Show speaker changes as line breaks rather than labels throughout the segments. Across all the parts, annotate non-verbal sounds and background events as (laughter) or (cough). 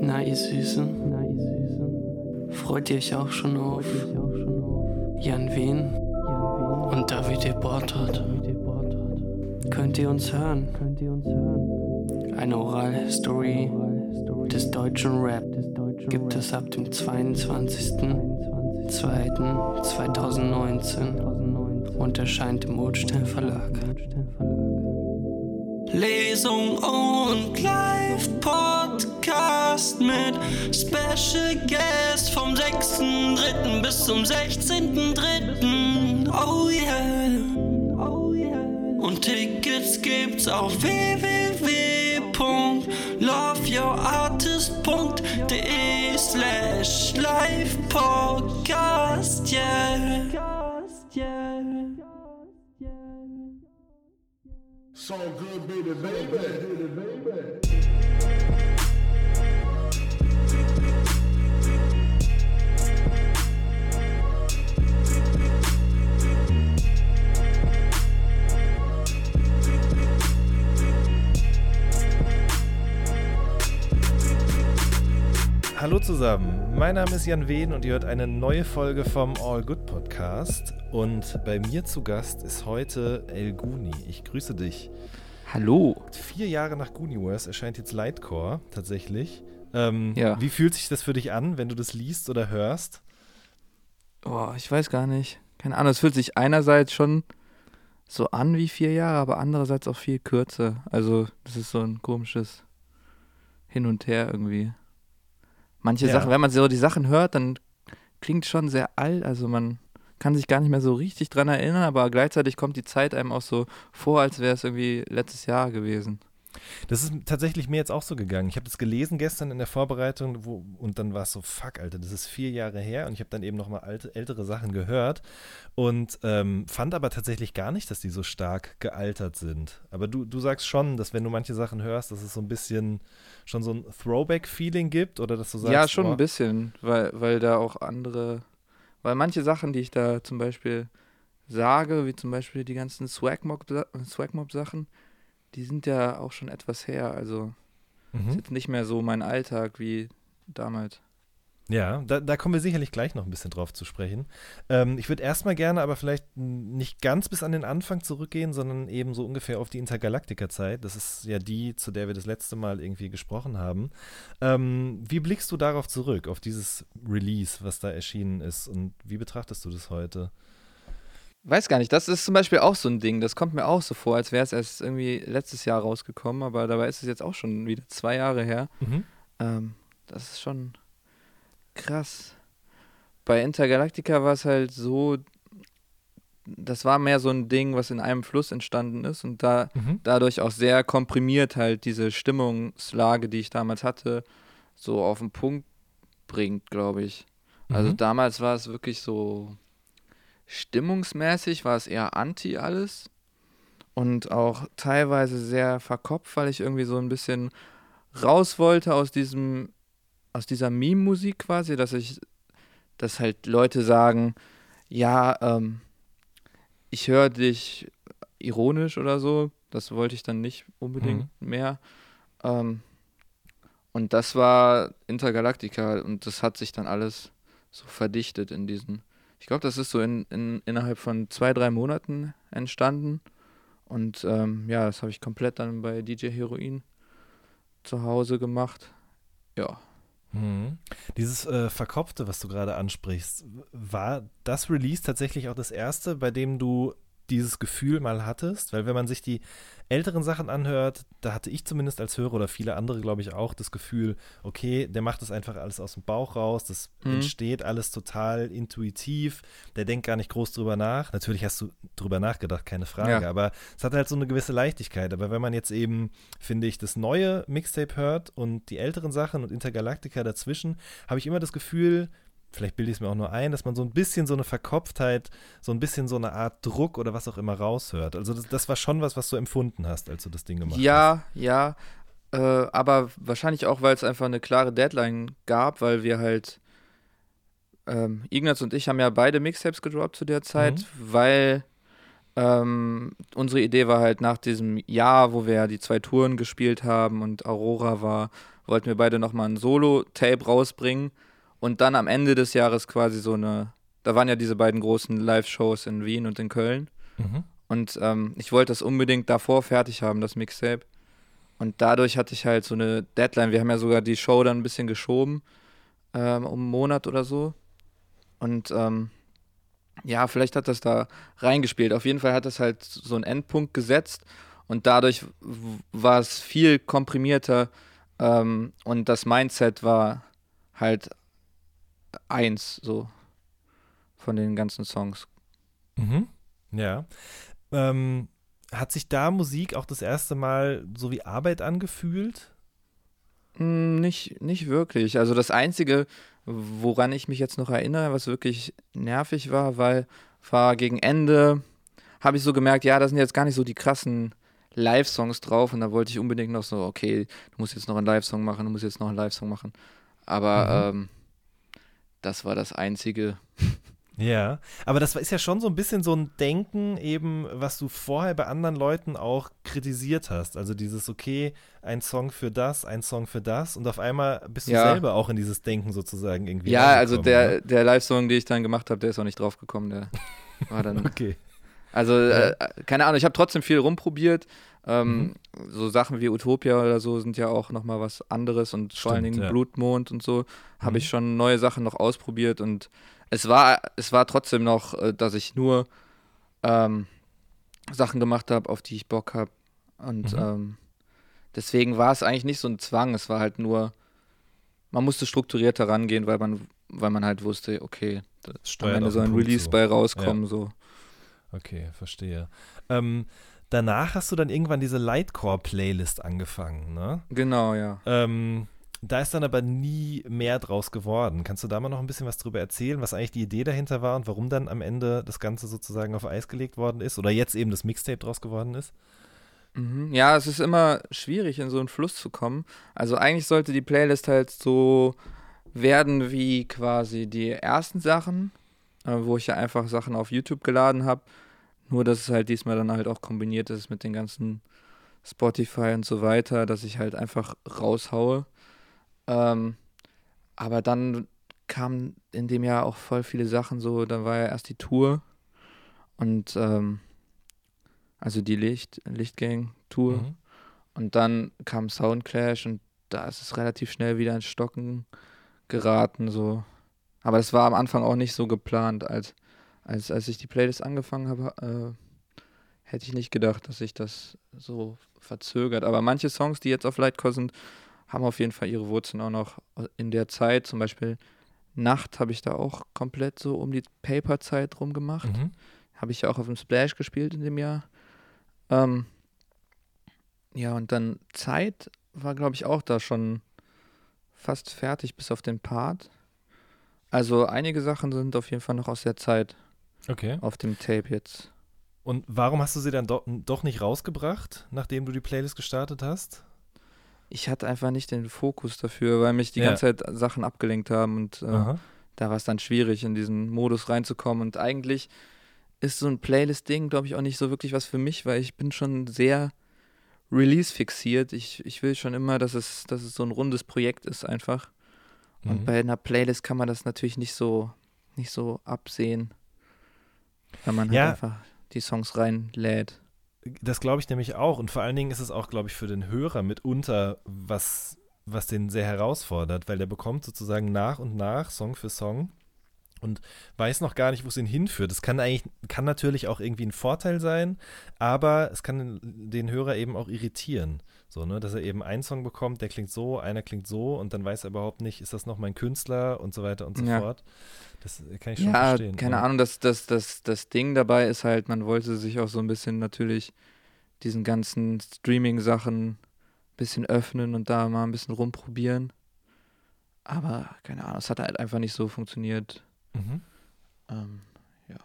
Na, ihr Süßen. Na, ihr Süßen. Freut ihr euch auch schon auf Jan Wehn und Davide Bortert? Könnt ihr uns hören? Eine Oral-History des deutschen Rap gibt es ab dem 22.02.2019 und erscheint im Ulstein Verlag. Lesung und Live-Podcast mit Special Guest vom 6.3. bis zum 16.3. Oh yeah. Oh yeah. Und Tickets gibt's auf www.loveyourartist.de slash live-podcast, yeah. So good, baby, baby, baby.
Hallo zusammen, mein Name ist Jan Wehn und ihr hört eine neue Folge vom All Good Podcast. Und bei mir zu Gast ist heute El Guni. Ich grüße dich.
Hallo.
Vier Jahre nach Guniverse erscheint jetzt Lightcore tatsächlich. Ähm, ja. Wie fühlt sich das für dich an, wenn du das liest oder hörst?
Oh, ich weiß gar nicht. Keine Ahnung, es fühlt sich einerseits schon so an wie vier Jahre, aber andererseits auch viel kürzer. Also, das ist so ein komisches Hin und Her irgendwie. Manche ja. Sachen, wenn man so die Sachen hört, dann klingt schon sehr alt. Also man kann sich gar nicht mehr so richtig dran erinnern, aber gleichzeitig kommt die Zeit einem auch so vor, als wäre es irgendwie letztes Jahr gewesen.
Das ist tatsächlich mir jetzt auch so gegangen. Ich habe das gelesen gestern in der Vorbereitung wo, und dann war es so, fuck, Alter, das ist vier Jahre her und ich habe dann eben nochmal alte, ältere Sachen gehört und ähm, fand aber tatsächlich gar nicht, dass die so stark gealtert sind. Aber du, du sagst schon, dass wenn du manche Sachen hörst, dass es so ein bisschen schon so ein Throwback-Feeling gibt oder dass du sagst.
Ja, schon oh, ein bisschen, weil, weil da auch andere, weil manche Sachen, die ich da zum Beispiel sage, wie zum Beispiel die ganzen Swagmob-Sachen, Swagmob die sind ja auch schon etwas her. Also mhm. ist jetzt nicht mehr so mein Alltag wie damals.
Ja, da, da, kommen wir sicherlich gleich noch ein bisschen drauf zu sprechen. Ähm, ich würde erstmal gerne aber vielleicht nicht ganz bis an den Anfang zurückgehen, sondern eben so ungefähr auf die Intergalaktika-Zeit. Das ist ja die, zu der wir das letzte Mal irgendwie gesprochen haben. Ähm, wie blickst du darauf zurück, auf dieses Release, was da erschienen ist und wie betrachtest du das heute?
Weiß gar nicht, das ist zum Beispiel auch so ein Ding, das kommt mir auch so vor, als wäre es erst irgendwie letztes Jahr rausgekommen, aber dabei ist es jetzt auch schon wieder zwei Jahre her. Mhm. Ähm, das ist schon krass. Bei Intergalactica war es halt so, das war mehr so ein Ding, was in einem Fluss entstanden ist und da mhm. dadurch auch sehr komprimiert halt diese Stimmungslage, die ich damals hatte, so auf den Punkt bringt, glaube ich. Also mhm. damals war es wirklich so stimmungsmäßig war es eher anti alles und auch teilweise sehr verkopft, weil ich irgendwie so ein bisschen raus wollte aus diesem, aus dieser Meme-Musik quasi, dass ich, dass halt Leute sagen, ja, ähm, ich höre dich ironisch oder so. Das wollte ich dann nicht unbedingt mhm. mehr. Ähm, und das war Intergalactica und das hat sich dann alles so verdichtet in diesen ich glaube, das ist so in, in, innerhalb von zwei, drei Monaten entstanden. Und ähm, ja, das habe ich komplett dann bei DJ Heroin zu Hause gemacht. Ja.
Mhm. Dieses äh, Verkopfte, was du gerade ansprichst, war das Release tatsächlich auch das erste, bei dem du dieses Gefühl mal hattest? Weil wenn man sich die älteren Sachen anhört, da hatte ich zumindest als Hörer oder viele andere, glaube ich, auch das Gefühl, okay, der macht das einfach alles aus dem Bauch raus, das mhm. entsteht alles total intuitiv, der denkt gar nicht groß drüber nach. Natürlich hast du drüber nachgedacht, keine Frage, ja. aber es hat halt so eine gewisse Leichtigkeit. Aber wenn man jetzt eben, finde ich, das neue Mixtape hört und die älteren Sachen und Intergalactica dazwischen, habe ich immer das Gefühl, vielleicht bilde ich es mir auch nur ein, dass man so ein bisschen so eine Verkopftheit, so ein bisschen so eine Art Druck oder was auch immer raushört. Also das, das war schon was, was du empfunden hast, als du das Ding gemacht
ja,
hast.
Ja, ja. Äh, aber wahrscheinlich auch, weil es einfach eine klare Deadline gab, weil wir halt ähm, Ignaz und ich haben ja beide Mixtapes gedroppt zu der Zeit, mhm. weil ähm, unsere Idee war halt nach diesem Jahr, wo wir ja die zwei Touren gespielt haben und Aurora war, wollten wir beide nochmal ein Solo-Tape rausbringen und dann am Ende des Jahres quasi so eine, da waren ja diese beiden großen Live-Shows in Wien und in Köln. Mhm. Und ähm, ich wollte das unbedingt davor fertig haben, das Mixtape. Und dadurch hatte ich halt so eine Deadline. Wir haben ja sogar die Show dann ein bisschen geschoben, ähm, um einen Monat oder so. Und ähm, ja, vielleicht hat das da reingespielt. Auf jeden Fall hat das halt so einen Endpunkt gesetzt und dadurch war es viel komprimierter ähm, und das Mindset war halt eins so von den ganzen Songs.
Mhm. Ja. Ähm, hat sich da Musik auch das erste Mal so wie Arbeit angefühlt?
Hm, nicht, nicht wirklich. Also das Einzige, woran ich mich jetzt noch erinnere, was wirklich nervig war, weil war gegen Ende, habe ich so gemerkt, ja, da sind jetzt gar nicht so die krassen Live-Songs drauf und da wollte ich unbedingt noch so, okay, du musst jetzt noch einen Live-Song machen, du musst jetzt noch einen Live-Song machen. Aber mhm. ähm, das war das Einzige.
Ja, aber das ist ja schon so ein bisschen so ein Denken eben, was du vorher bei anderen Leuten auch kritisiert hast. Also dieses, okay, ein Song für das, ein Song für das und auf einmal bist du ja. selber auch in dieses Denken sozusagen irgendwie.
Ja, also der, ne? der Live-Song, den ich dann gemacht habe, der ist auch nicht drauf gekommen. Der war dann. (laughs) okay. Also, äh, keine Ahnung, ich habe trotzdem viel rumprobiert. Ähm, mhm. So Sachen wie Utopia oder so sind ja auch nochmal was anderes und Stimmt, vor allen Dingen ja. Blutmond und so habe mhm. ich schon neue Sachen noch ausprobiert und es war, es war trotzdem noch, äh, dass ich nur ähm, Sachen gemacht habe, auf die ich Bock habe. Und mhm. ähm, deswegen war es eigentlich nicht so ein Zwang, es war halt nur, man musste strukturierter rangehen, weil man, weil man halt wusste, okay, am Ende soll ein Release so. bei rauskommen. Ja. So.
Okay, verstehe. Ähm, danach hast du dann irgendwann diese Lightcore-Playlist angefangen, ne?
Genau, ja.
Ähm, da ist dann aber nie mehr draus geworden. Kannst du da mal noch ein bisschen was drüber erzählen, was eigentlich die Idee dahinter war und warum dann am Ende das Ganze sozusagen auf Eis gelegt worden ist oder jetzt eben das Mixtape draus geworden ist?
Mhm. Ja, es ist immer schwierig, in so einen Fluss zu kommen. Also eigentlich sollte die Playlist halt so werden wie quasi die ersten Sachen, äh, wo ich ja einfach Sachen auf YouTube geladen habe. Nur, dass es halt diesmal dann halt auch kombiniert ist mit den ganzen Spotify und so weiter, dass ich halt einfach raushaue. Ähm, aber dann kamen in dem Jahr auch voll viele Sachen so, dann war ja erst die Tour und ähm, also die Licht, Lichtgang-Tour. Mhm. Und dann kam Soundclash und da ist es relativ schnell wieder ins Stocken geraten. So. Aber das war am Anfang auch nicht so geplant. Als, als, als ich die Playlist angefangen habe, äh, hätte ich nicht gedacht, dass sich das so verzögert. Aber manche Songs, die jetzt auf Lightcore sind, haben auf jeden Fall ihre Wurzeln auch noch in der Zeit. Zum Beispiel Nacht habe ich da auch komplett so um die Paper-Zeit rum gemacht. Mhm. Habe ich ja auch auf dem Splash gespielt in dem Jahr. Ähm, ja, und dann Zeit war, glaube ich, auch da schon fast fertig, bis auf den Part. Also einige Sachen sind auf jeden Fall noch aus der Zeit.
Okay.
Auf dem Tape jetzt.
Und warum hast du sie dann do doch nicht rausgebracht, nachdem du die Playlist gestartet hast?
ich hatte einfach nicht den Fokus dafür, weil mich die ja. ganze Zeit Sachen abgelenkt haben und äh, da war es dann schwierig, in diesen Modus reinzukommen. Und eigentlich ist so ein Playlist-Ding, glaube ich, auch nicht so wirklich was für mich, weil ich bin schon sehr Release-fixiert. Ich, ich will schon immer, dass es, dass es so ein rundes Projekt ist einfach. Mhm. Und bei einer Playlist kann man das natürlich nicht so, nicht so absehen, wenn man ja. halt einfach die Songs reinlädt.
Das glaube ich nämlich auch. Und vor allen Dingen ist es auch, glaube ich, für den Hörer mitunter was, was den sehr herausfordert, weil der bekommt sozusagen nach und nach, Song für Song, und weiß noch gar nicht, wo es ihn hinführt. Das kann eigentlich, kann natürlich auch irgendwie ein Vorteil sein, aber es kann den Hörer eben auch irritieren. So, ne, dass er eben einen Song bekommt, der klingt so, einer klingt so und dann weiß er überhaupt nicht, ist das noch mein Künstler und so weiter und so ja. fort. Das kann ich schon ja, verstehen.
Keine ja. Ahnung, das, das, das, das Ding dabei ist halt, man wollte sich auch so ein bisschen natürlich diesen ganzen Streaming-Sachen ein bisschen öffnen und da mal ein bisschen rumprobieren. Aber keine Ahnung, es hat halt einfach nicht so funktioniert. Mhm. Ähm, ja.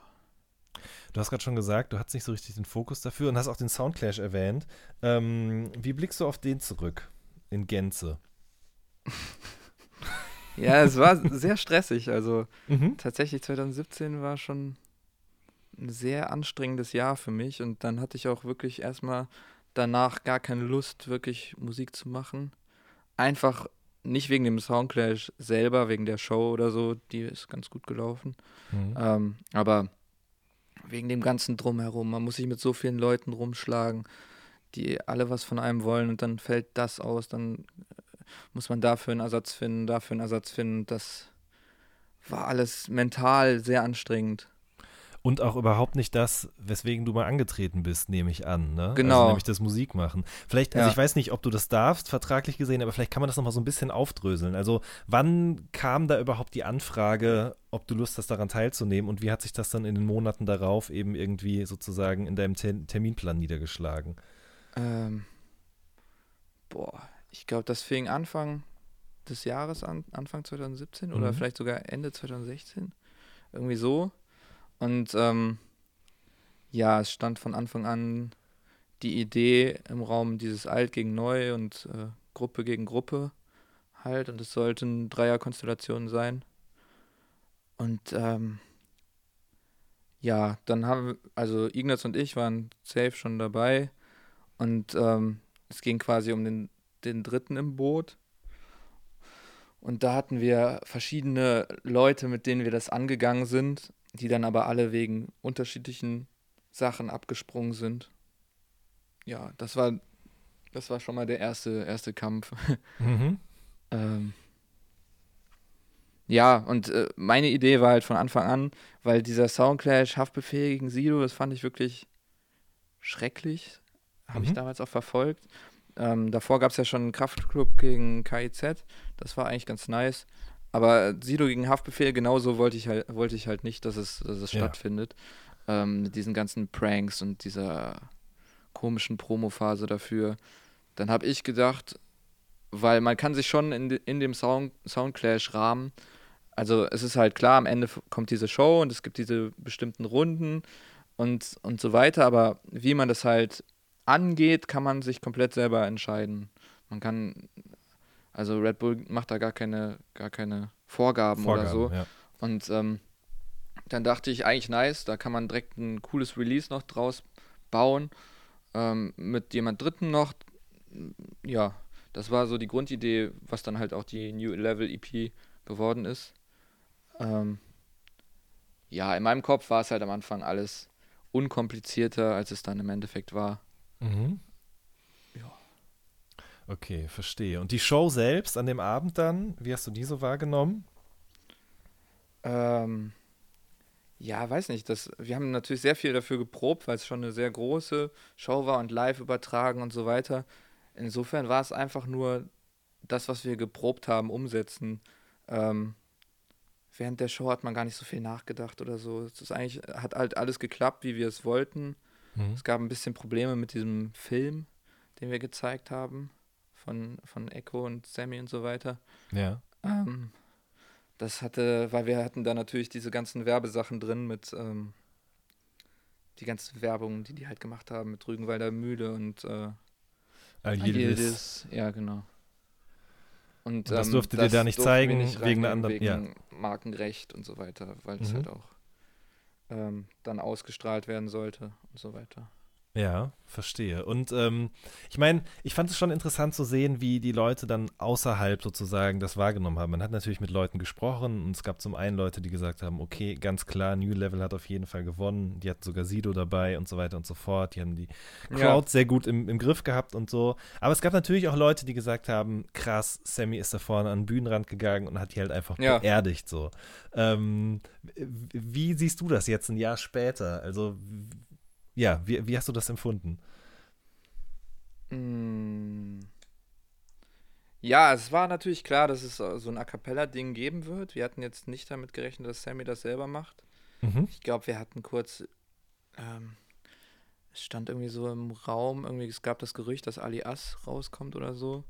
Du hast gerade schon gesagt, du hattest nicht so richtig den Fokus dafür und hast auch den Soundclash erwähnt. Ähm, wie blickst du auf den zurück in Gänze? (laughs)
ja, es war sehr stressig. Also mhm. tatsächlich 2017 war schon ein sehr anstrengendes Jahr für mich und dann hatte ich auch wirklich erstmal danach gar keine Lust, wirklich Musik zu machen. Einfach nicht wegen dem Soundclash selber, wegen der Show oder so, die ist ganz gut gelaufen. Mhm. Ähm, aber wegen dem ganzen Drumherum. Man muss sich mit so vielen Leuten rumschlagen, die alle was von einem wollen und dann fällt das aus, dann äh, muss man dafür einen Ersatz finden, dafür einen Ersatz finden. Das war alles mental sehr anstrengend.
Und auch überhaupt nicht das, weswegen du mal angetreten bist, nehme ich an. Ne? Also
genau. Also
nämlich das Musikmachen. Vielleicht, also ja. ich weiß nicht, ob du das darfst, vertraglich gesehen, aber vielleicht kann man das nochmal so ein bisschen aufdröseln. Also wann kam da überhaupt die Anfrage, ob du Lust hast, daran teilzunehmen und wie hat sich das dann in den Monaten darauf eben irgendwie sozusagen in deinem Ter Terminplan niedergeschlagen?
Ähm, boah, ich glaube, das fing Anfang des Jahres an, Anfang 2017 mhm. oder vielleicht sogar Ende 2016. Irgendwie so. Und ähm, ja, es stand von Anfang an die Idee im Raum dieses Alt gegen Neu und äh, Gruppe gegen Gruppe halt. Und es sollten Dreierkonstellationen sein. Und ähm, ja, dann haben, also Ignaz und ich waren safe schon dabei. Und ähm, es ging quasi um den, den dritten im Boot. Und da hatten wir verschiedene Leute, mit denen wir das angegangen sind die dann aber alle wegen unterschiedlichen Sachen abgesprungen sind. Ja, das war, das war schon mal der erste, erste Kampf. (laughs) Mhm. ähm, ja, und äh, meine Idee war halt von Anfang an, weil dieser Soundclash Haftbefehl gegen Sido, das fand ich wirklich schrecklich. Habe mhm. ich damals auch verfolgt. Ähm, davor gab es ja schon einen Kraftclub gegen KIZ. Das war eigentlich ganz nice. Aber Sido gegen Haftbefehl, genauso wollte ich halt, wollte ich halt nicht, dass es, dass es ja. stattfindet. Ähm, mit diesen ganzen Pranks und dieser komischen Promophase dafür. Dann habe ich gedacht, weil man kann sich schon in, in dem Sound, Soundclash-Rahmen, also es ist halt klar, am Ende kommt diese Show und es gibt diese bestimmten Runden und, und so weiter, aber wie man das halt angeht, kann man sich komplett selber entscheiden. Man kann also Red Bull macht da gar keine, gar keine Vorgaben, Vorgaben oder so. Ja. Und ähm, dann dachte ich, eigentlich nice, da kann man direkt ein cooles Release noch draus bauen. Ähm, mit jemand Dritten noch. Ja, das war so die Grundidee, was dann halt auch die New Level EP geworden ist. Ähm, ja, in meinem Kopf war es halt am Anfang alles unkomplizierter, als es dann im Endeffekt war. Mhm.
Okay, verstehe. Und die Show selbst an dem Abend dann, wie hast du die so wahrgenommen?
Ähm, ja, weiß nicht. Das, wir haben natürlich sehr viel dafür geprobt, weil es schon eine sehr große Show war und live übertragen und so weiter. Insofern war es einfach nur das, was wir geprobt haben, umsetzen. Ähm, während der Show hat man gar nicht so viel nachgedacht oder so. Es ist eigentlich, hat halt alles geklappt, wie wir es wollten. Mhm. Es gab ein bisschen Probleme mit diesem Film, den wir gezeigt haben von, von Echo und Sammy und so weiter.
Ja.
Ähm, das hatte, weil wir hatten da natürlich diese ganzen Werbesachen drin mit ähm, die ganzen Werbungen, die die halt gemacht haben mit Rügenwalder Mühle und äh,
Agildis.
Ja, genau. Und,
und das ähm, durftet das ihr da nicht zeigen, nicht wegen einer anderen,
wegen ja. Markenrecht und so weiter, weil es mhm. halt auch ähm, dann ausgestrahlt werden sollte und so weiter.
Ja, verstehe. Und ähm, ich meine, ich fand es schon interessant zu sehen, wie die Leute dann außerhalb sozusagen das wahrgenommen haben. Man hat natürlich mit Leuten gesprochen und es gab zum einen Leute, die gesagt haben, okay, ganz klar, New Level hat auf jeden Fall gewonnen. Die hatten sogar Sido dabei und so weiter und so fort. Die haben die Crowd ja. sehr gut im, im Griff gehabt und so. Aber es gab natürlich auch Leute, die gesagt haben, krass, Sammy ist da vorne an den Bühnenrand gegangen und hat die halt einfach ja. beerdigt so. Ähm, wie siehst du das jetzt ein Jahr später? Also ja, wie, wie hast du das empfunden?
Mm. Ja, es war natürlich klar, dass es so ein A Cappella-Ding geben wird. Wir hatten jetzt nicht damit gerechnet, dass Sammy das selber macht. Mhm. Ich glaube, wir hatten kurz, ähm, es stand irgendwie so im Raum, irgendwie, es gab das Gerücht, dass Ali As rauskommt oder so.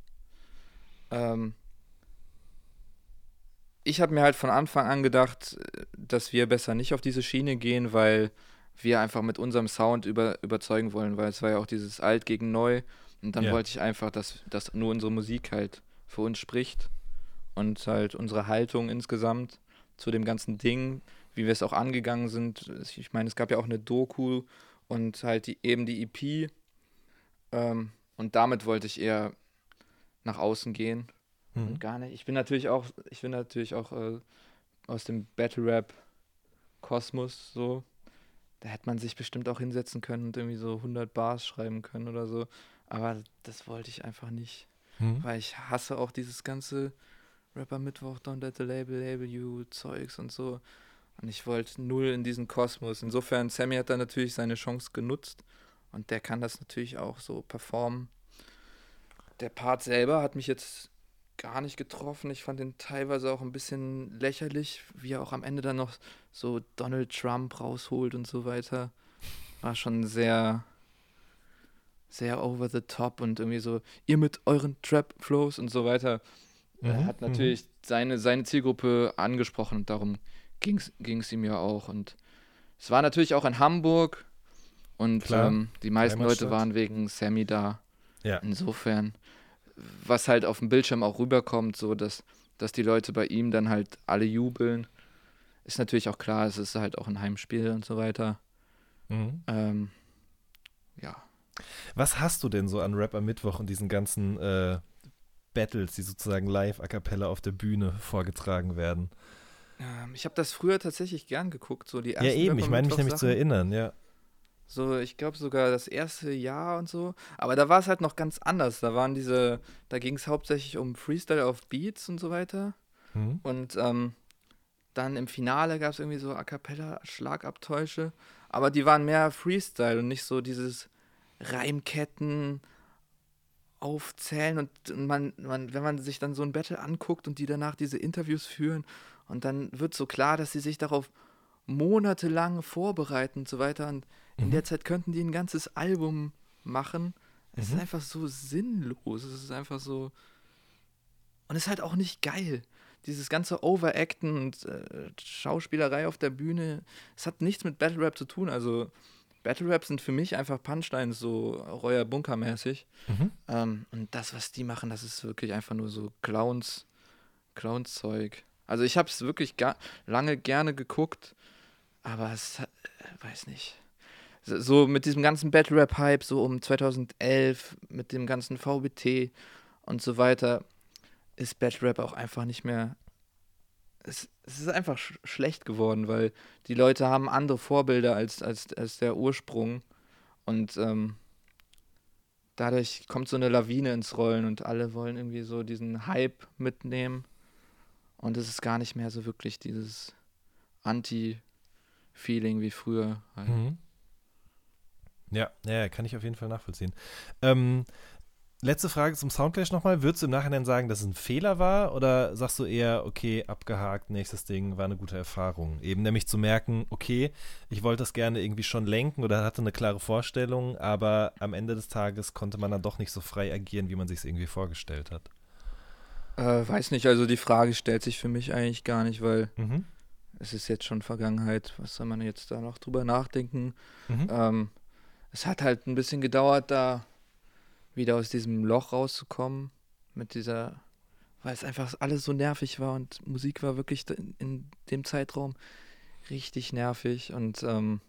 Ähm, ich habe mir halt von Anfang an gedacht, dass wir besser nicht auf diese Schiene gehen, weil wir einfach mit unserem Sound über, überzeugen wollen, weil es war ja auch dieses Alt gegen Neu. Und dann ja. wollte ich einfach, dass, dass nur unsere Musik halt für uns spricht und halt unsere Haltung insgesamt zu dem ganzen Ding, wie wir es auch angegangen sind. Ich meine, es gab ja auch eine Doku und halt die, eben die EP. Ähm, und damit wollte ich eher nach außen gehen. Mhm. Und gar nicht. Ich bin natürlich auch, ich bin natürlich auch äh, aus dem Battle Rap Kosmos so. Da hätte man sich bestimmt auch hinsetzen können und irgendwie so 100 Bars schreiben können oder so. Aber das wollte ich einfach nicht. Mhm. Weil ich hasse auch dieses ganze Rapper Mittwoch, Don't Let the Label Label You Zeugs und so. Und ich wollte null in diesen Kosmos. Insofern, Sammy hat da natürlich seine Chance genutzt und der kann das natürlich auch so performen. Der Part selber hat mich jetzt gar nicht getroffen. Ich fand ihn teilweise auch ein bisschen lächerlich, wie er auch am Ende dann noch so Donald Trump rausholt und so weiter. War schon sehr, sehr over the top und irgendwie so, ihr mit euren Trap-Flows und so weiter. Mhm, er hat natürlich mhm. seine, seine Zielgruppe angesprochen und darum ging es ihm ja auch. Und es war natürlich auch in Hamburg und ähm, die meisten Leute waren wegen Sammy da. Ja. Insofern, was halt auf dem Bildschirm auch rüberkommt, so dass, dass die Leute bei ihm dann halt alle jubeln, ist natürlich auch klar, es ist halt auch ein Heimspiel und so weiter. Mhm. Ähm, ja.
Was hast du denn so an Rap am Mittwoch und diesen ganzen äh, Battles, die sozusagen live a cappella auf der Bühne vorgetragen werden?
Ähm, ich habe das früher tatsächlich gern geguckt, so die ersten
Ja, eben, ich meine mich nämlich zu erinnern, ja.
So, ich glaube sogar das erste Jahr und so. Aber da war es halt noch ganz anders. Da waren diese, da ging es hauptsächlich um Freestyle auf Beats und so weiter. Mhm. Und ähm, dann im Finale gab es irgendwie so A cappella Schlagabtäusche. Aber die waren mehr Freestyle und nicht so dieses Reimketten aufzählen. Und man, man, wenn man sich dann so ein Battle anguckt und die danach diese Interviews führen und dann wird so klar, dass sie sich darauf monatelang vorbereiten und so weiter. Und mhm. in der Zeit könnten die ein ganzes Album machen. Es mhm. ist einfach so sinnlos. Es ist einfach so. Und es ist halt auch nicht geil. Dieses ganze Overacten und äh, Schauspielerei auf der Bühne, es hat nichts mit Battle Rap zu tun. Also Battle Rap sind für mich einfach Punchlines, so Reuer Bunker-mäßig. Mhm. Ähm, und das, was die machen, das ist wirklich einfach nur so Clowns, Clowns-Zeug. Also ich habe es wirklich lange gerne geguckt, aber es, äh, weiß nicht. So mit diesem ganzen Battle Rap Hype, so um 2011, mit dem ganzen VBT und so weiter, ist Battle Rap auch einfach nicht mehr. Es, es ist einfach sch schlecht geworden, weil die Leute haben andere Vorbilder als, als, als der Ursprung. Und ähm, dadurch kommt so eine Lawine ins Rollen und alle wollen irgendwie so diesen Hype mitnehmen. Und es ist gar nicht mehr so wirklich dieses Anti-Feeling wie früher. Halt. Mhm.
Ja, ja, kann ich auf jeden Fall nachvollziehen. Ähm, letzte Frage zum Soundclash nochmal. Würdest du im Nachhinein sagen, dass es ein Fehler war oder sagst du eher, okay, abgehakt, nächstes Ding, war eine gute Erfahrung? Eben nämlich zu merken, okay, ich wollte das gerne irgendwie schon lenken oder hatte eine klare Vorstellung, aber am Ende des Tages konnte man dann doch nicht so frei agieren, wie man sich es irgendwie vorgestellt hat.
Äh, weiß nicht, also die Frage stellt sich für mich eigentlich gar nicht, weil mhm. es ist jetzt schon Vergangenheit. Was soll man jetzt da noch drüber nachdenken? Mhm. Ähm, es hat halt ein bisschen gedauert, da wieder aus diesem Loch rauszukommen mit dieser, weil es einfach alles so nervig war und Musik war wirklich in, in dem Zeitraum richtig nervig und ähm,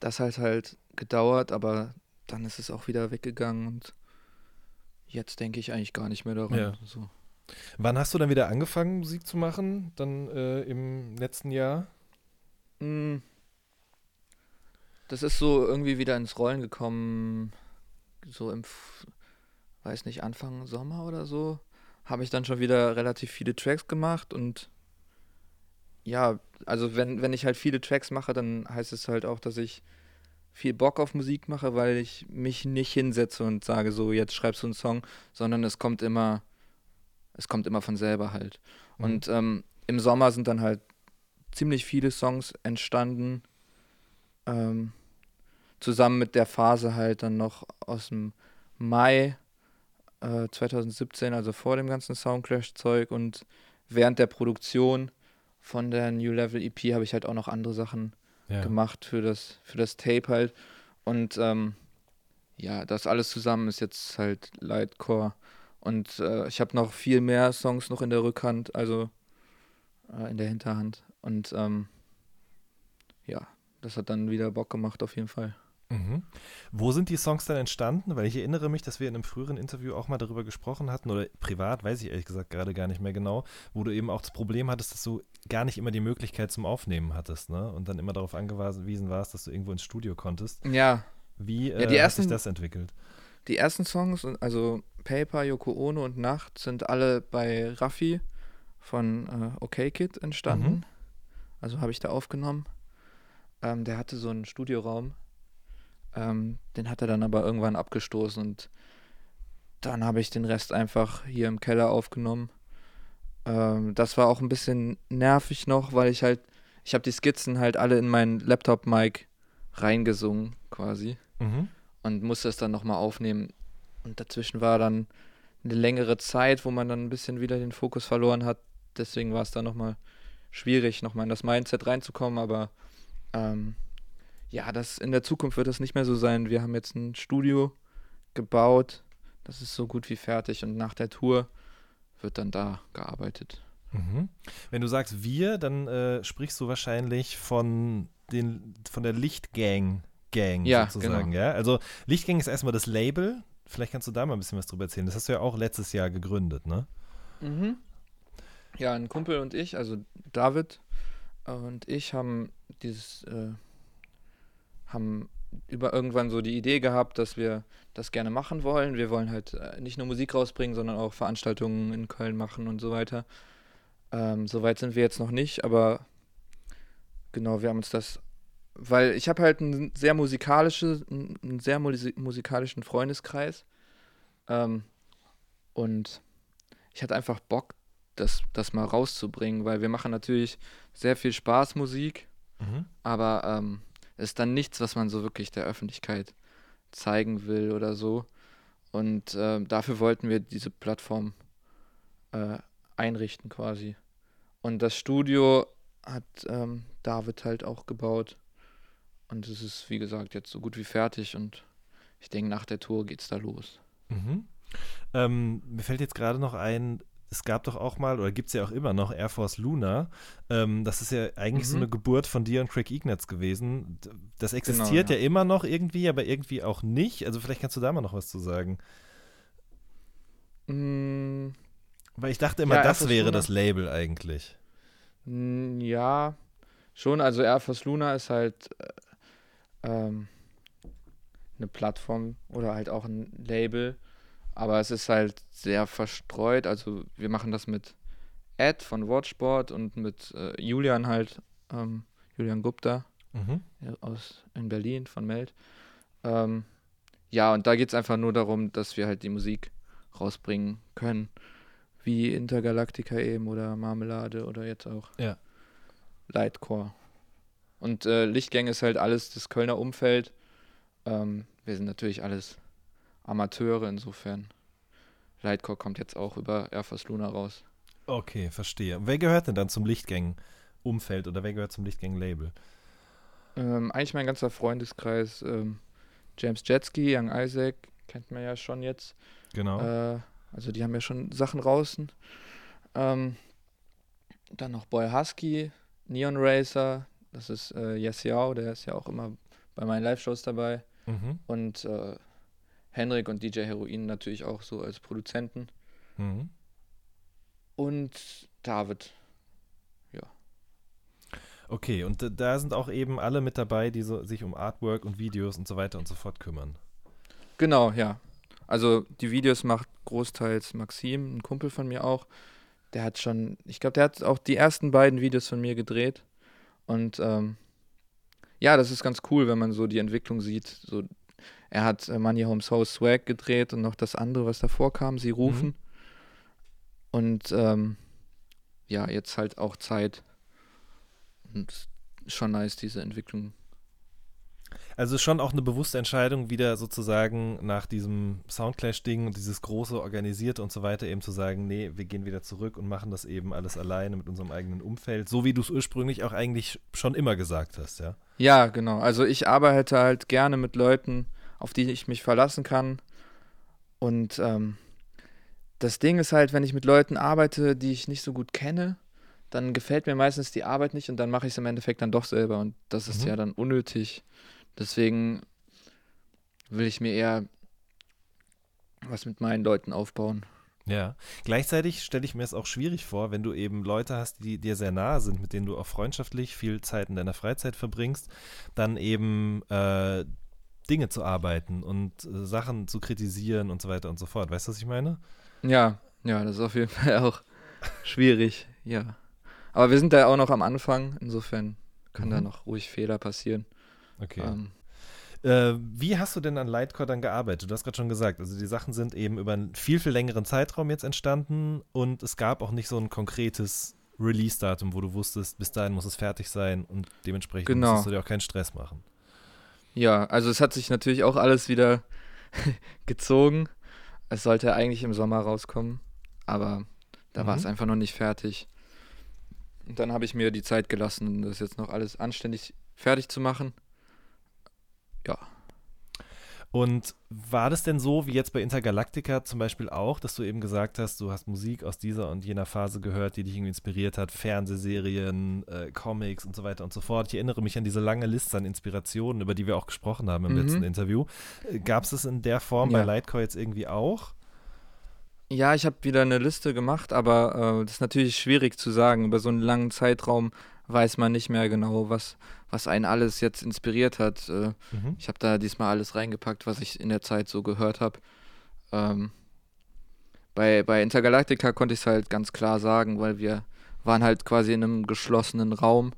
das hat halt gedauert, aber dann ist es auch wieder weggegangen und jetzt denke ich eigentlich gar nicht mehr daran. Ja. So.
Wann hast du dann wieder angefangen, Musik zu machen? Dann äh, im letzten Jahr?
Mm. Das ist so irgendwie wieder ins Rollen gekommen, so im, weiß nicht, Anfang Sommer oder so. Habe ich dann schon wieder relativ viele Tracks gemacht und ja, also wenn, wenn ich halt viele Tracks mache, dann heißt es halt auch, dass ich viel Bock auf Musik mache, weil ich mich nicht hinsetze und sage, so, jetzt schreibst du einen Song, sondern es kommt immer es kommt immer von selber halt. Mhm. Und ähm, im Sommer sind dann halt ziemlich viele Songs entstanden. Ähm, zusammen mit der Phase halt dann noch aus dem Mai äh, 2017, also vor dem ganzen Soundclash-Zeug und während der Produktion von der New Level EP habe ich halt auch noch andere Sachen ja. gemacht für das, für das Tape halt. Und ähm, ja, das alles zusammen ist jetzt halt Lightcore und äh, ich habe noch viel mehr Songs noch in der Rückhand, also äh, in der Hinterhand. Und ähm, ja, das hat dann wieder Bock gemacht auf jeden Fall.
Mhm. Wo sind die Songs dann entstanden? Weil ich erinnere mich, dass wir in einem früheren Interview auch mal darüber gesprochen hatten, oder privat, weiß ich ehrlich gesagt gerade gar nicht mehr genau, wo du eben auch das Problem hattest, dass du gar nicht immer die Möglichkeit zum Aufnehmen hattest, ne? Und dann immer darauf angewiesen warst, dass du irgendwo ins Studio konntest.
Ja.
Wie
äh, ja, die ersten,
hat sich das entwickelt?
Die ersten Songs, also Paper, Yoko Ono und Nacht, sind alle bei Raffi von äh, OK Kid entstanden. Mhm. Also habe ich da aufgenommen. Ähm, der hatte so einen Studioraum. Ähm, den hat er dann aber irgendwann abgestoßen und dann habe ich den Rest einfach hier im Keller aufgenommen. Ähm, das war auch ein bisschen nervig noch, weil ich halt, ich habe die Skizzen halt alle in meinen Laptop-Mic reingesungen quasi. Mhm und musste es dann nochmal aufnehmen. Und dazwischen war dann eine längere Zeit, wo man dann ein bisschen wieder den Fokus verloren hat. Deswegen war es dann nochmal schwierig, nochmal in das Mindset reinzukommen. Aber ähm, ja, das, in der Zukunft wird das nicht mehr so sein. Wir haben jetzt ein Studio gebaut. Das ist so gut wie fertig. Und nach der Tour wird dann da gearbeitet.
Mhm. Wenn du sagst wir, dann äh, sprichst du wahrscheinlich von, den, von der Lichtgang Gang ja, sozusagen, genau. ja? Also Lichtgang ist erstmal das Label. Vielleicht kannst du da mal ein bisschen was drüber erzählen. Das hast du ja auch letztes Jahr gegründet, ne?
Mhm. Ja, ein Kumpel und ich, also David und ich haben dieses, äh, haben über irgendwann so die Idee gehabt, dass wir das gerne machen wollen. Wir wollen halt äh, nicht nur Musik rausbringen, sondern auch Veranstaltungen in Köln machen und so weiter. Ähm, Soweit sind wir jetzt noch nicht, aber genau, wir haben uns das weil ich habe halt einen sehr musikalischen, einen sehr musikalischen Freundeskreis. Ähm, und ich hatte einfach Bock, das, das mal rauszubringen, weil wir machen natürlich sehr viel Spaß Musik, mhm. aber ähm, es ist dann nichts, was man so wirklich der Öffentlichkeit zeigen will oder so. Und äh, dafür wollten wir diese Plattform äh, einrichten quasi. Und das Studio hat ähm, David halt auch gebaut. Und es ist, wie gesagt, jetzt so gut wie fertig und ich denke, nach der Tour geht es da los.
Mhm. Ähm, mir fällt jetzt gerade noch ein, es gab doch auch mal, oder gibt es ja auch immer noch, Air Force Luna. Ähm, das ist ja eigentlich mhm. so eine Geburt von dir und Craig Ignatz gewesen. Das genau, existiert genau, ja. ja. immer noch irgendwie, aber irgendwie auch nicht. Also vielleicht kannst du da mal noch was zu sagen.
Mm.
Weil ich dachte immer, ja, das wäre Luna. das Label eigentlich.
Mm, ja, schon. Also Air Force Luna ist halt äh, ähm, eine Plattform oder halt auch ein Label. Aber es ist halt sehr verstreut. Also wir machen das mit Ed von Watchboard und mit äh, Julian halt, ähm, Julian Gupta mhm. aus in Berlin von Meld. Ähm, ja, und da geht es einfach nur darum, dass wir halt die Musik rausbringen können. Wie Intergalactica eben oder Marmelade oder jetzt auch
ja.
Lightcore. Und äh, Lichtgänge ist halt alles das Kölner Umfeld. Ähm, wir sind natürlich alles Amateure, insofern. Lightcore kommt jetzt auch über Air Force Luna raus.
Okay, verstehe. Wer gehört denn dann zum Lichtgang-Umfeld oder wer gehört zum Lichtgang-Label?
Ähm, eigentlich mein ganzer Freundeskreis. Ähm, James Jetski, Young Isaac, kennt man ja schon jetzt.
Genau.
Äh, also die haben ja schon Sachen draußen. Ähm, dann noch Boy Husky, Neon Racer, das ist äh, Yes Yao, der ist ja auch immer bei meinen Live-Shows dabei. Mhm. Und äh, Henrik und DJ Heroin natürlich auch so als Produzenten. Mhm. Und David. Ja.
Okay, und da sind auch eben alle mit dabei, die so, sich um Artwork und Videos und so weiter und so fort kümmern.
Genau, ja. Also die Videos macht großteils Maxim, ein Kumpel von mir auch. Der hat schon, ich glaube, der hat auch die ersten beiden Videos von mir gedreht. Und ähm, ja, das ist ganz cool, wenn man so die Entwicklung sieht. So, er hat äh, Money Homes House Swag gedreht und noch das andere, was davor kam, sie rufen. Mhm. Und ähm, ja, jetzt halt auch Zeit. Und schon nice, diese Entwicklung
also schon auch eine bewusste Entscheidung, wieder sozusagen nach diesem Soundclash-Ding und dieses große Organisierte und so weiter eben zu sagen, nee, wir gehen wieder zurück und machen das eben alles alleine mit unserem eigenen Umfeld, so wie du es ursprünglich auch eigentlich schon immer gesagt hast, ja?
Ja, genau. Also ich arbeite halt gerne mit Leuten, auf die ich mich verlassen kann. Und ähm, das Ding ist halt, wenn ich mit Leuten arbeite, die ich nicht so gut kenne, dann gefällt mir meistens die Arbeit nicht und dann mache ich es im Endeffekt dann doch selber und das ist
Mhm.
ja dann unnötig. Deswegen will ich mir eher was mit meinen Leuten aufbauen.
Ja. Gleichzeitig stelle ich mir es auch schwierig vor, wenn du eben Leute hast, die dir sehr nahe sind, mit denen du auch freundschaftlich viel Zeit in deiner Freizeit verbringst, dann eben äh, Dinge zu arbeiten und äh, Sachen zu kritisieren und so weiter und so fort. Weißt du, was ich meine?
Ja, ja, das ist auf jeden (laughs) Fall auch schwierig, ja. Aber wir sind da auch noch am Anfang, insofern kann da
Mhm.
noch ruhig Fehler passieren.
Okay.
Ähm,
Äh, wie hast du denn an Lightcore dann gearbeitet? Du hast gerade schon gesagt, also die Sachen sind eben über einen viel, viel längeren Zeitraum jetzt entstanden und es gab auch nicht so ein konkretes Release-Datum, wo du wusstest, bis dahin muss es fertig sein und dementsprechend
Genau.
musstest du dir auch keinen Stress machen.
Ja, also es hat sich natürlich auch alles wieder (laughs) gezogen. Es sollte eigentlich im Sommer rauskommen, aber da war es
Mhm.
einfach noch nicht fertig. Und dann habe ich mir die Zeit gelassen, das jetzt noch alles anständig fertig zu machen. Ja.
Und war das denn so, wie jetzt bei Intergalactica zum Beispiel auch, dass du eben gesagt hast, du hast Musik aus dieser und jener Phase gehört, die dich irgendwie inspiriert hat, Fernsehserien, äh, Comics und so weiter und so fort. Ich erinnere mich an diese lange Liste an Inspirationen, über die wir auch gesprochen haben im
Mhm.
letzten Interview. Gab es das in der Form bei
Ja.
Lightcore jetzt irgendwie auch?
Ja, ich habe wieder eine Liste gemacht, aber äh, das ist natürlich schwierig zu sagen. Über so einen langen Zeitraum weiß man nicht mehr genau, was, was einen alles jetzt inspiriert hat. Äh,
Mhm.
ich habe da diesmal alles reingepackt, was ich in der Zeit so gehört habe. Ähm, bei, bei Intergalactica konnte ich es halt ganz klar sagen, weil wir waren halt quasi in einem geschlossenen Raum,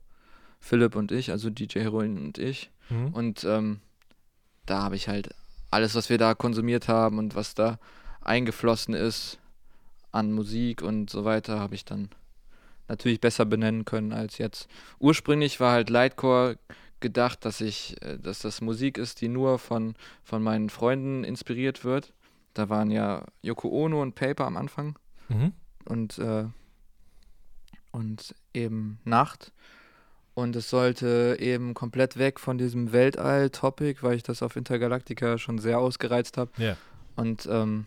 Philipp und ich, also DJ Heroin und ich.
Mhm.
Und ähm, da habe ich halt alles, was wir da konsumiert haben und was da eingeflossen ist an Musik und so weiter, habe ich dann natürlich besser benennen können als jetzt. Ursprünglich war halt Lightcore gedacht, dass ich, äh, dass das Musik ist, die nur von, von meinen Freunden inspiriert wird. Da waren ja Yoko Ono und Paper am Anfang
Mhm.
und, äh, und eben Nacht. Und es sollte eben komplett weg von diesem Weltall-Topic, weil ich das auf Intergalactica schon sehr ausgereizt habe.
Ja.
Und ähm,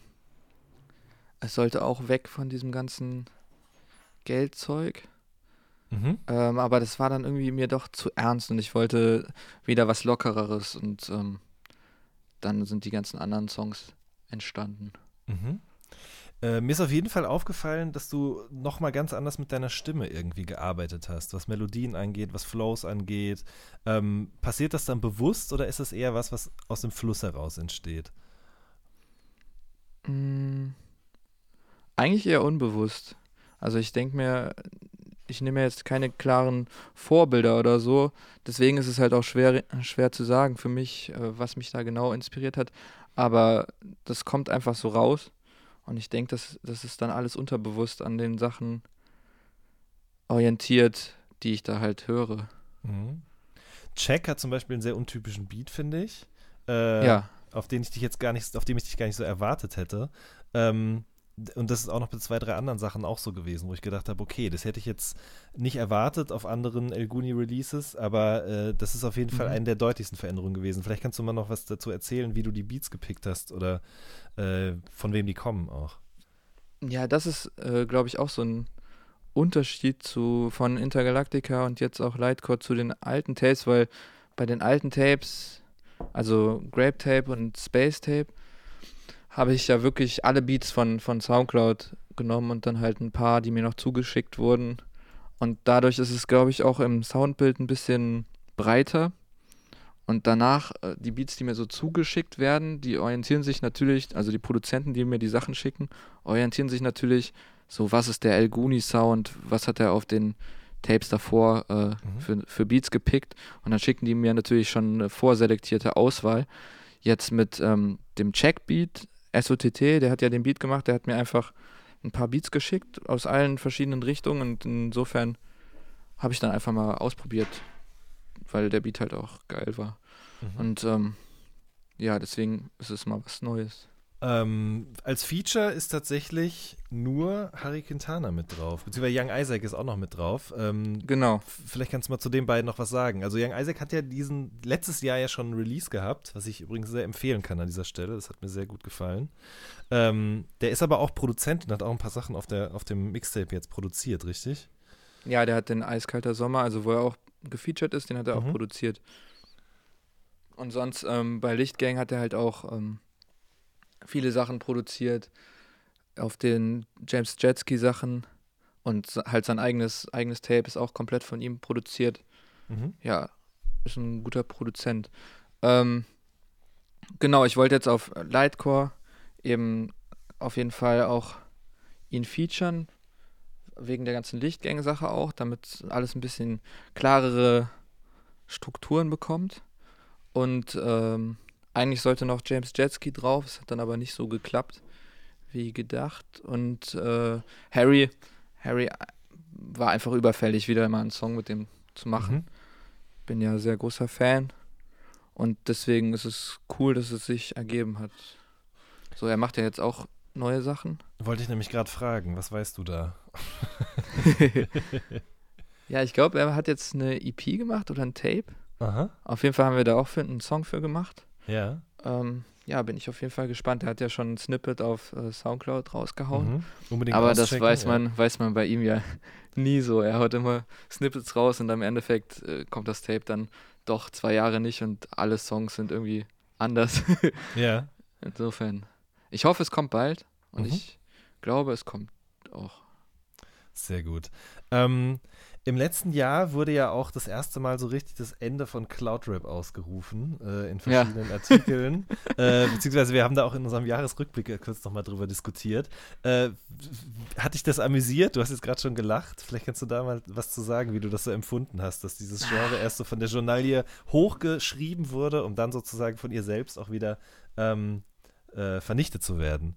es sollte auch weg von diesem ganzen Geldzeug.
Mhm.
Ähm, aber das war dann irgendwie mir doch zu ernst und ich wollte wieder was Lockereres und ähm, dann sind die ganzen anderen Songs entstanden.
Mhm. Äh, mir ist auf jeden Fall aufgefallen, dass du nochmal ganz anders mit deiner Stimme irgendwie gearbeitet hast, was Melodien angeht, was Flows angeht. Ähm, passiert das dann bewusst oder ist es eher was, was aus dem Fluss heraus entsteht?
Mm, Eigentlich eher unbewusst. Also ich denke mir, ich nehme jetzt keine klaren Vorbilder oder so. Deswegen ist es halt auch schwer, schwer zu sagen für mich, äh, was mich da genau inspiriert hat. Aber das kommt einfach so raus. Und ich denke, das, das ist dann alles unterbewusst an den Sachen orientiert, die ich da halt höre.
Mhm. Check hat zum Beispiel einen sehr untypischen Beat, finde ich. Äh,
ja.
auf den ich dich jetzt gar nicht, auf dem ich dich gar nicht so erwartet hätte. Ähm, und das ist auch noch bei zwei, drei anderen Sachen auch so gewesen, wo ich gedacht habe, okay, das hätte ich jetzt nicht erwartet auf anderen Elguni Releases, aber äh, das ist auf jeden Fall
Mhm.
eine der deutlichsten Veränderungen gewesen. Vielleicht kannst du mal noch was dazu erzählen, wie du die Beats gepickt hast oder äh, von wem die kommen auch.
Ja, das ist, äh, glaube ich, auch so ein Unterschied zu von Intergalactica und jetzt auch Lightcore zu den alten Tapes, weil bei den alten Tapes, also Grape Tape und Space Tape, habe ich ja wirklich alle Beats von, von Soundcloud genommen und dann halt ein paar, die mir noch zugeschickt wurden. Und dadurch ist es, glaube ich, auch im Soundbild ein bisschen breiter. Und danach, äh, die Beats, die mir so zugeschickt werden, die orientieren sich natürlich, also die Produzenten, die mir die Sachen schicken, orientieren sich natürlich so, was ist der El Guni Sound, was hat er auf den Tapes davor äh, für, für Beats gepickt und dann schicken die mir natürlich schon eine vorselektierte Auswahl. Jetzt mit ähm, dem Checkbeat, SOTT, der hat ja den Beat gemacht, der hat mir einfach ein paar Beats geschickt aus allen verschiedenen Richtungen und insofern habe ich dann einfach mal ausprobiert, weil der Beat halt auch geil war.
Mhm.
Und ähm, ja, deswegen ist es mal was Neues.
Ähm, als Feature ist tatsächlich nur Harry Quintana mit drauf, beziehungsweise Young Isaac ist auch noch mit drauf. Ähm,
Genau.
Vielleicht kannst du mal zu den beiden noch was sagen. Also Young Isaac hat ja diesen letztes Jahr ja schon einen Release gehabt, was ich übrigens sehr empfehlen kann an dieser Stelle. Das hat mir sehr gut gefallen. Ähm, der ist aber auch Produzent und hat auch ein paar Sachen auf, der, auf dem Mixtape jetzt produziert, richtig?
Ja, der hat den Eiskalter Sommer, also wo er auch gefeatured ist, den hat er
Mhm.
auch produziert. Und sonst ähm, bei Lichtgang hat er halt auch ähm, viele Sachen produziert. Auf den James Jetski Sachen und halt sein eigenes, eigenes Tape ist auch komplett von ihm produziert.
Mhm.
Ja, ist ein guter Produzent. Ähm, genau, ich wollte jetzt auf Lightcore eben auf jeden Fall auch ihn featuren, wegen der ganzen Lichtgang-Sache auch, damit alles ein bisschen klarere Strukturen bekommt. Und ähm, eigentlich sollte noch James Jetski drauf, es hat dann aber nicht so geklappt wie gedacht. Und äh, Harry, Harry äh, war einfach überfällig, wieder mal einen Song mit dem zu machen
Mhm.
bin ja sehr großer Fan und deswegen ist es cool, dass es sich ergeben hat. So, er macht ja jetzt auch neue Sachen.
Wollte ich nämlich gerade fragen, was weißt du da? (laughs) (laughs)
ja, ich glaube, er hat jetzt eine EP gemacht oder ein Tape.
Aha.
Auf jeden Fall haben wir da auch für einen Song für gemacht.
Ja.
Ähm, ja, bin ich auf jeden Fall gespannt. Er hat ja schon ein Snippet auf äh, Soundcloud rausgehauen.
Mhm. Unbedingt
Aber das weiß
ja.
man, weiß man bei ihm ja (laughs) nie so. Er haut immer Snippets raus und im Endeffekt äh, kommt das Tape dann doch zwei Jahre nicht und alle Songs sind irgendwie anders. (laughs)
Ja.
Insofern, ich hoffe, es kommt bald und
Mhm.
ich glaube, es kommt auch.
Sehr gut. Ähm, Im letzten Jahr wurde ja auch das erste Mal so richtig das Ende von Cloudrap ausgerufen äh, in
Ja.
verschiedenen (laughs) Artikeln. äh, beziehungsweise wir haben da auch in unserem Jahresrückblick äh, kurz nochmal drüber diskutiert. Äh, hat dich das amüsiert? Du hast jetzt gerade schon gelacht. Vielleicht kannst du da mal was zu sagen, wie du das so empfunden hast, dass dieses Genre erst so von der Journalie hochgeschrieben wurde, um dann sozusagen von ihr selbst auch wieder ähm, äh, vernichtet zu werden.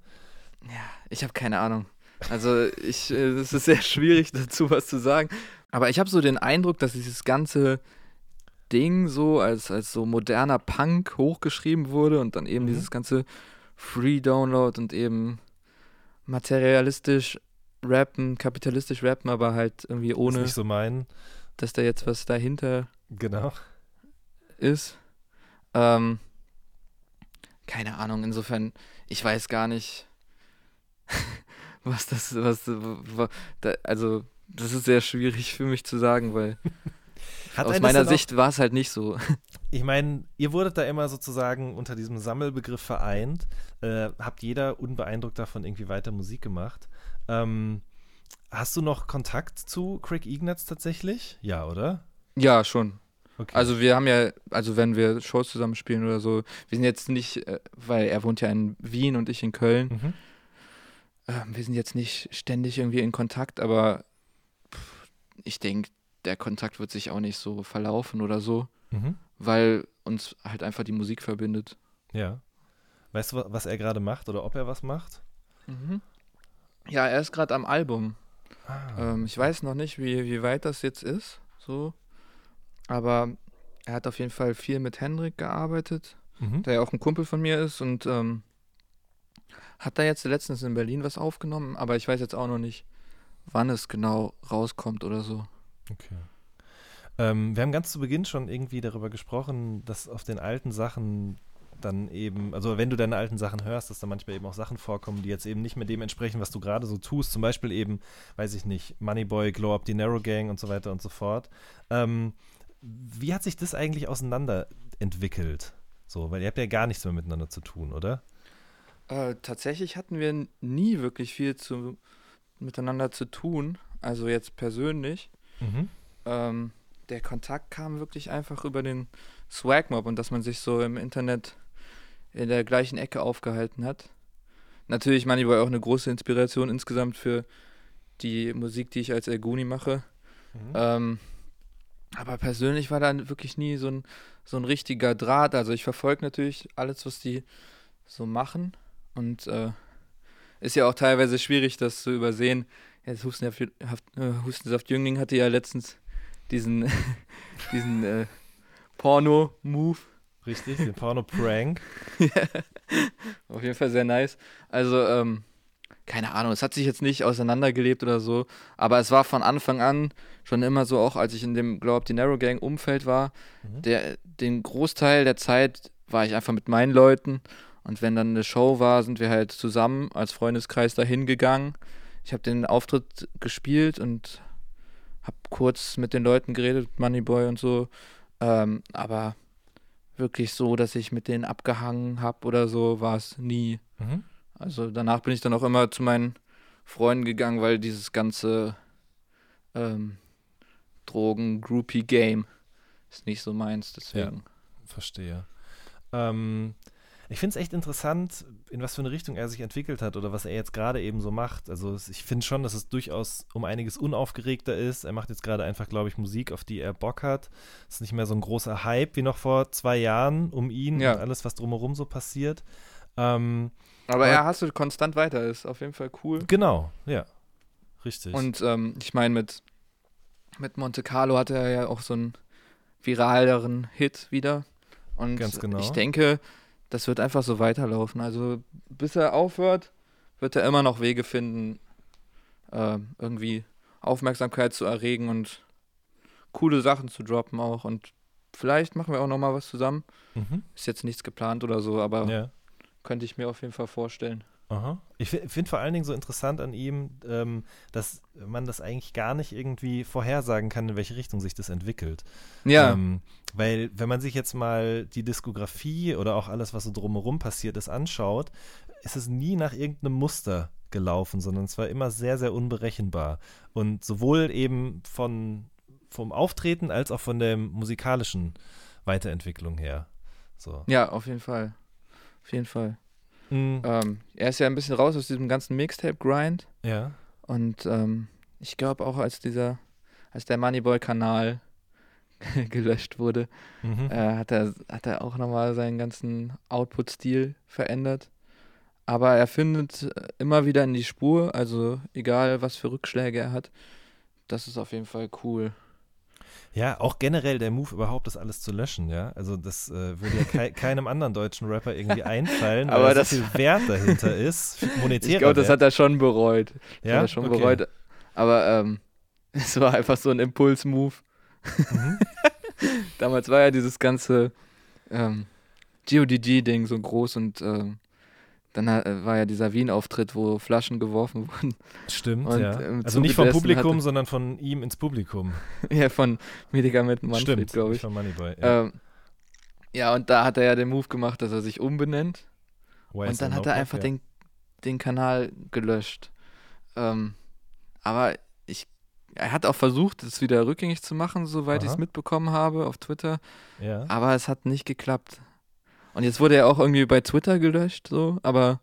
Ich habe keine Ahnung. Also ich, äh, es ist sehr schwierig (laughs) dazu was zu sagen. Aber ich habe so den Eindruck, dass dieses ganze Ding so als, als so moderner Punk hochgeschrieben wurde und dann eben
Mhm.
dieses ganze Free Download und eben materialistisch rappen, kapitalistisch rappen, aber halt irgendwie
Ist
ohne,
nicht so mein.
dass da jetzt was dahinter
Genau.
ist. Ähm, keine Ahnung, insofern, ich weiß gar nicht, (laughs) was das, was, also, das ist sehr schwierig für mich zu sagen, weil aus meiner Sicht war es halt nicht so. (laughs)
Ich meine, ihr wurdet da immer sozusagen unter diesem Sammelbegriff vereint, äh, habt jeder unbeeindruckt davon irgendwie weiter Musik gemacht. Ähm, hast du noch Kontakt zu Craig Ignatz tatsächlich? Ja, oder?
Ja, schon.
Okay.
Also wir haben ja, also wenn wir Shows zusammen spielen oder so, wir sind jetzt nicht, äh, weil er wohnt ja in Wien und ich in Köln,
mhm.
Ähm, wir sind jetzt nicht ständig irgendwie in Kontakt, aber ich denke, der Kontakt wird sich auch nicht so verlaufen oder so.
Mhm.
weil uns halt einfach die Musik verbindet.
Ja. Weißt du, wa- was er gerade macht oder ob er was macht?
Ja, er ist gerade am Album.
Ah.
Ähm, ich weiß noch nicht, wie, wie weit das jetzt ist, so. Aber er hat auf jeden Fall viel mit Hendrik gearbeitet,
mhm.
der ja auch ein Kumpel von mir ist und ähm, hat da jetzt letztens in Berlin was aufgenommen, aber ich weiß jetzt auch noch nicht, wann es genau rauskommt oder so.
Okay. Ähm, wir haben ganz zu Beginn schon irgendwie darüber gesprochen, dass auf den alten Sachen dann eben, also wenn du deine alten Sachen hörst, dass da manchmal eben auch Sachen vorkommen, die jetzt eben nicht mehr dem entsprechen, was du gerade so tust. Zum Beispiel eben, weiß ich nicht, Moneyboy, Glow Up, die Narrow Gang und so weiter und so fort. Ähm, wie hat sich das eigentlich auseinanderentwickelt? So, weil ihr habt ja gar nichts mehr miteinander zu tun, oder?
Äh, tatsächlich hatten wir nie wirklich viel zu, miteinander zu tun, also jetzt persönlich.
Mhm.
ähm, der Kontakt kam wirklich einfach über den Swagmob und dass man sich so im Internet in der gleichen Ecke aufgehalten hat. Natürlich Moneyboy auch eine große Inspiration insgesamt für die Musik, die ich als Elguni mache.
Mhm.
Ähm, aber persönlich war da wirklich nie so ein, so ein richtiger Draht. Also ich verfolge natürlich alles, was die so machen. Und äh, ist ja auch teilweise schwierig, das zu übersehen. Jetzt Hustensaft, äh, Hustensaft Jüngling hatte ja letztens diesen, (laughs) diesen äh, Porno-Move.
Richtig, den Porno-Prank. (laughs)
Auf jeden Fall sehr nice. Also, ähm, keine Ahnung, es hat sich jetzt nicht auseinandergelebt oder so, aber es war von Anfang an schon immer so, auch als ich in dem Glaub die Narrow Gang Umfeld war,
Mhm.
der, den Großteil der Zeit war ich einfach mit meinen Leuten und wenn dann eine Show war, sind wir halt zusammen als Freundeskreis dahin gegangen. Ich habe den Auftritt gespielt und hab kurz mit den Leuten geredet, Moneyboy und so. Ähm, aber wirklich so, dass ich mit denen abgehangen habe oder so, war es nie. Mhm. Also danach bin ich dann auch immer zu meinen Freunden gegangen, weil dieses ganze ähm, Drogen-Groupie-Game ist nicht so meins, deswegen. Ja,
verstehe. Ähm, ich finde es echt interessant, in was für eine Richtung er sich entwickelt hat oder was er jetzt gerade eben so macht. Also ich finde schon, dass es durchaus um einiges unaufgeregter ist. Er macht jetzt gerade einfach, glaube ich, Musik, auf die er Bock hat. Es ist nicht mehr so ein großer Hype wie noch vor zwei Jahren um ihn ja. und alles, was drumherum so passiert. Ähm,
aber, aber er hasselt konstant weiter, ist auf jeden Fall cool.
Genau, ja. Richtig.
Und ähm, ich meine, mit, mit Monte Carlo hatte er ja auch so einen viraleren Hit wieder. Und Ganz genau. ich denke, das wird einfach so weiterlaufen. Also bis er aufhört, wird er immer noch Wege finden, äh, irgendwie Aufmerksamkeit zu erregen und coole Sachen zu droppen auch. Und vielleicht machen wir auch noch mal was zusammen. Mhm. Ist jetzt nichts geplant oder so, aber ja. könnte ich mir auf jeden Fall vorstellen.
Aha. Ich finde vor allen Dingen so interessant an ihm, ähm, dass man das eigentlich gar nicht irgendwie vorhersagen kann, in welche Richtung sich das entwickelt. Ja. Ähm, weil, wenn man sich jetzt mal die Diskografie oder auch alles, was so drumherum passiert ist, anschaut, ist es nie nach irgendeinem Muster gelaufen, sondern es war immer sehr, sehr unberechenbar. Und sowohl eben von, vom Auftreten als auch von der musikalischen Weiterentwicklung her. So.
Ja, auf jeden Fall. Auf jeden Fall. Mhm. Ähm, er ist ja ein bisschen raus aus diesem ganzen Mixtape-Grind.
Ja.
Und ähm, ich glaube auch, als dieser, als der Moneyboy-Kanal (laughs) gelöscht wurde, mhm. äh, hat, er, hat er auch nochmal seinen ganzen Output-Stil verändert. Aber er findet äh, immer wieder in die Spur, also egal was für Rückschläge er hat. Das ist auf jeden Fall cool.
Ja, auch generell der Move überhaupt, das alles zu löschen, ja. Also das äh, würde ja ke keinem anderen deutschen Rapper irgendwie (laughs) einfallen,
aber weil
das so viel Wert dahinter ist, (laughs)
monetärer Ich glaube, das hat er schon bereut. Das ja, hat er schon okay. bereut. Aber ähm, (laughs) es war einfach so ein Impuls-Move. Mhm. Damals war ja dieses ganze ähm, GODG-Ding so groß und ähm, dann äh, war ja dieser Wien-Auftritt, wo Flaschen geworfen (laughs) wurden.
Stimmt, und, ja. Also nicht vom Publikum, hatte, sondern von ihm ins Publikum. (laughs)
ja, von Medikamenten Manfred, glaube ich. Von Moneyboy, ja. Ähm, ja, und da hat er ja den Move gemacht, dass er sich umbenennt. Why und dann hat er einfach ja. den, den Kanal gelöscht. Ähm, aber ich, er hat auch versucht, es wieder rückgängig zu machen, soweit ich es mitbekommen habe auf Twitter. Ja. Aber es hat nicht geklappt. Und jetzt wurde er auch irgendwie bei Twitter gelöscht, so, aber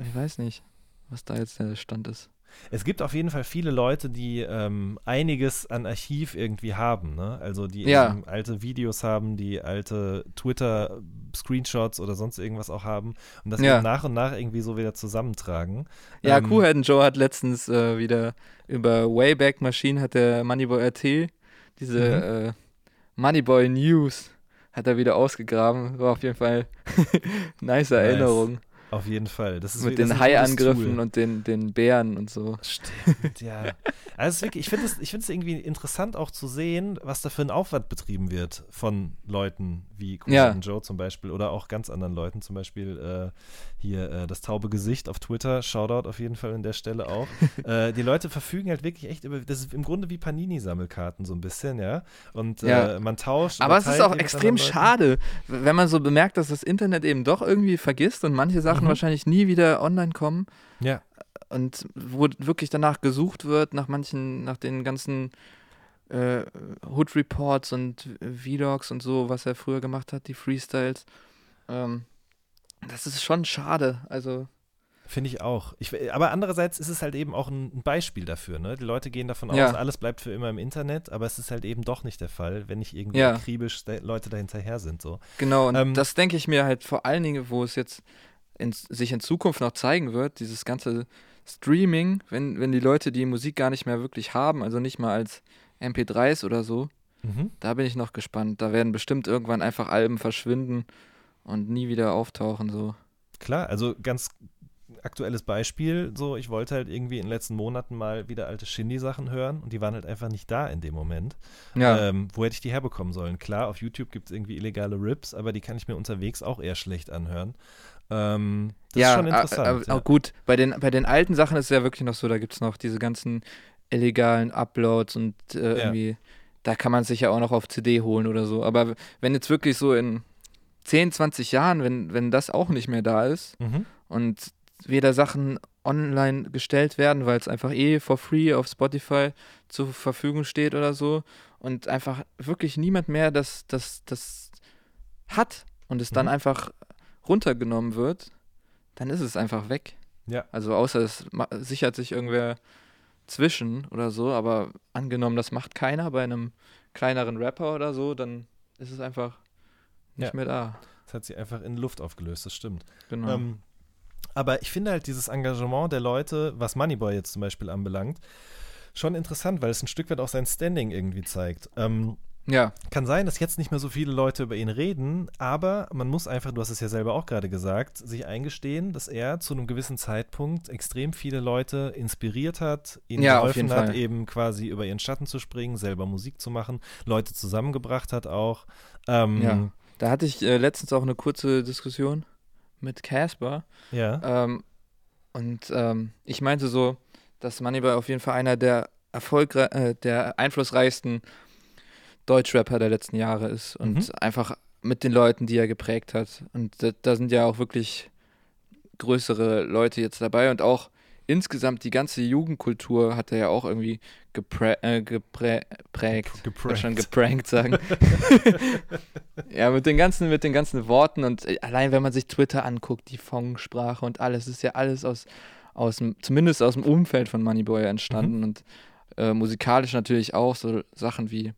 ich weiß nicht, was da jetzt der Stand ist.
Es gibt auf jeden Fall viele Leute, die ähm, einiges an Archiv irgendwie haben, ne? Also die ja. alte Videos haben, die alte Twitter-Screenshots oder sonst irgendwas auch haben und das ja. nach und nach irgendwie so wieder zusammentragen.
Ja, ähm, Kuhhead Joe hat letztens äh, wieder über Wayback Machine hat der Moneyboy RT diese mhm. äh, Moneyboy News hat er wieder ausgegraben. War auf jeden Fall (laughs) nice Erinnerung.
Auf jeden Fall.
Das ist, Mit das den Haiangriffen und den, den Bären und so.
Stimmt, ja. Also wirklich, ich finde es irgendwie interessant auch zu sehen, was da für ein Aufwand betrieben wird von Leuten wie Cool ja. Joe zum Beispiel oder auch ganz anderen Leuten, zum Beispiel äh, hier äh, das taube Gesicht auf Twitter, Shoutout auf jeden Fall an der Stelle auch. (laughs) äh, die Leute verfügen halt wirklich echt über, das ist im Grunde wie Panini-Sammelkarten so ein bisschen, ja. Und ja. Äh, man tauscht.
Aber es ist auch extrem schade, wenn man so bemerkt, dass das Internet eben doch irgendwie vergisst und manche Sachen mhm. wahrscheinlich nie wieder online kommen.
Ja.
Und wo wirklich danach gesucht wird, nach manchen, nach den ganzen äh, Hood Reports und Vlogs und so, was er früher gemacht hat, die Freestyles. Ähm, das ist schon schade. Also.
Finde ich auch. Ich, aber andererseits ist es halt eben auch ein, Beispiel dafür. Ne? Die Leute gehen davon ja. aus, alles bleibt für immer im Internet, aber es ist halt eben doch nicht der Fall, wenn nicht irgendwie ja. akribisch Leute dahinterher sind. So.
Genau, und ähm, das denke ich mir halt vor allen Dingen, wo es jetzt in, sich in Zukunft noch zeigen wird, dieses ganze Streaming, wenn, wenn die Leute die Musik gar nicht mehr wirklich haben, also nicht mal als MP3s oder so, mhm. da bin ich noch gespannt. Da werden bestimmt irgendwann einfach Alben verschwinden und nie wieder auftauchen. So.
Klar, also ganz aktuelles Beispiel, so ich wollte halt irgendwie in den letzten Monaten mal wieder alte Shindy-Sachen hören und die waren halt einfach nicht da in dem Moment. Ja. Ähm, wo hätte ich die herbekommen sollen? Klar, auf YouTube gibt es irgendwie illegale Rips, aber die kann ich mir unterwegs auch eher schlecht anhören. Ähm, das
ja,
ist schon
interessant. Äh, äh, ja. gut, bei den, bei den alten Sachen ist es ja wirklich noch so, da gibt es noch diese ganzen illegalen Uploads und äh,
Ja.
irgendwie, da kann man sich ja auch noch auf CD holen oder so. Aber wenn jetzt wirklich so in 10, 20 Jahren, wenn, wenn das auch nicht mehr da ist
Mhm.
und weder Sachen online gestellt werden, weil es einfach eh for free auf Spotify zur Verfügung steht oder so und einfach wirklich niemand mehr das, das, das hat und es dann
Mhm.
einfach runtergenommen wird, dann ist es einfach weg.
Ja.
Also außer es sichert sich irgendwer zwischen oder so, aber angenommen, das macht keiner bei einem kleineren Rapper oder so, dann ist es einfach nicht
Ja.
mehr da.
Das hat sich einfach in Luft aufgelöst, das stimmt.
Genau.
Ähm, aber ich finde halt dieses Engagement der Leute, was Moneyboy jetzt zum Beispiel anbelangt, schon interessant, weil es ein Stück weit auch sein Standing irgendwie zeigt. Ähm,
ja,
kann sein, dass jetzt nicht mehr so viele Leute über ihn reden, aber man muss einfach, du hast es ja selber auch gerade gesagt, sich eingestehen, dass er zu einem gewissen Zeitpunkt extrem viele Leute inspiriert hat, ihnen
Ja, auf
geholfen hat,
Fall.
eben quasi über ihren Schatten zu springen, selber Musik zu machen, Leute zusammengebracht hat auch. Ähm,
Ja. da hatte ich äh, letztens auch eine kurze Diskussion mit Casper.
ja.
Ähm, und ähm, ich meinte so, dass Moneyboy auf jeden Fall einer der erfolgre äh, der einflussreichsten Deutschrapper der letzten Jahre ist und
Mhm.
einfach mit den Leuten, die er geprägt hat. Und da, da sind ja auch wirklich größere Leute jetzt dabei und auch insgesamt die ganze Jugendkultur hat er ja auch irgendwie geprä äh, geprä prägt. Ich wollte schon geprankt sagen. (laughs) ja, mit den ganzen, mit den ganzen Worten und äh, allein wenn man sich Twitter anguckt, die Fongsprache und alles, ist ja alles aus, aus dem, zumindest aus dem Umfeld von Moneyboy entstanden und äh, musikalisch natürlich auch so Sachen wie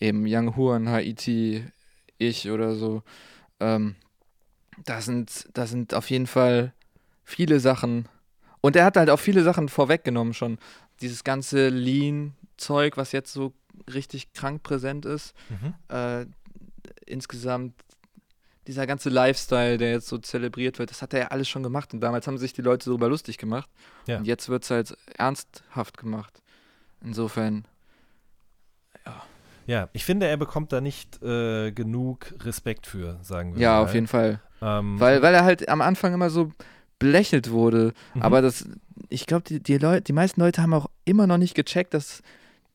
eben Young Huan, Haiti, ich oder so. Ähm, da sind, da sind auf jeden Fall viele Sachen. Und er hat halt auch viele Sachen vorweggenommen schon. Dieses ganze Lean-Zeug, was jetzt so richtig krank präsent ist.
Mhm.
Äh, insgesamt dieser ganze Lifestyle, der jetzt so zelebriert wird, das hat er ja alles schon gemacht. Und damals haben sich die Leute darüber lustig gemacht.
Ja.
Und jetzt wird es halt ernsthaft gemacht. Insofern,
Ja, ich finde, er bekommt da nicht äh, genug Respekt für, sagen wir
ja,
mal.
auf jeden Fall.
Ähm,
Weil, weil er halt am Anfang immer so belächelt wurde.
mhm.
Aber das, ich glaube, die, die, Leute, die meisten Leute haben auch immer noch nicht gecheckt, dass,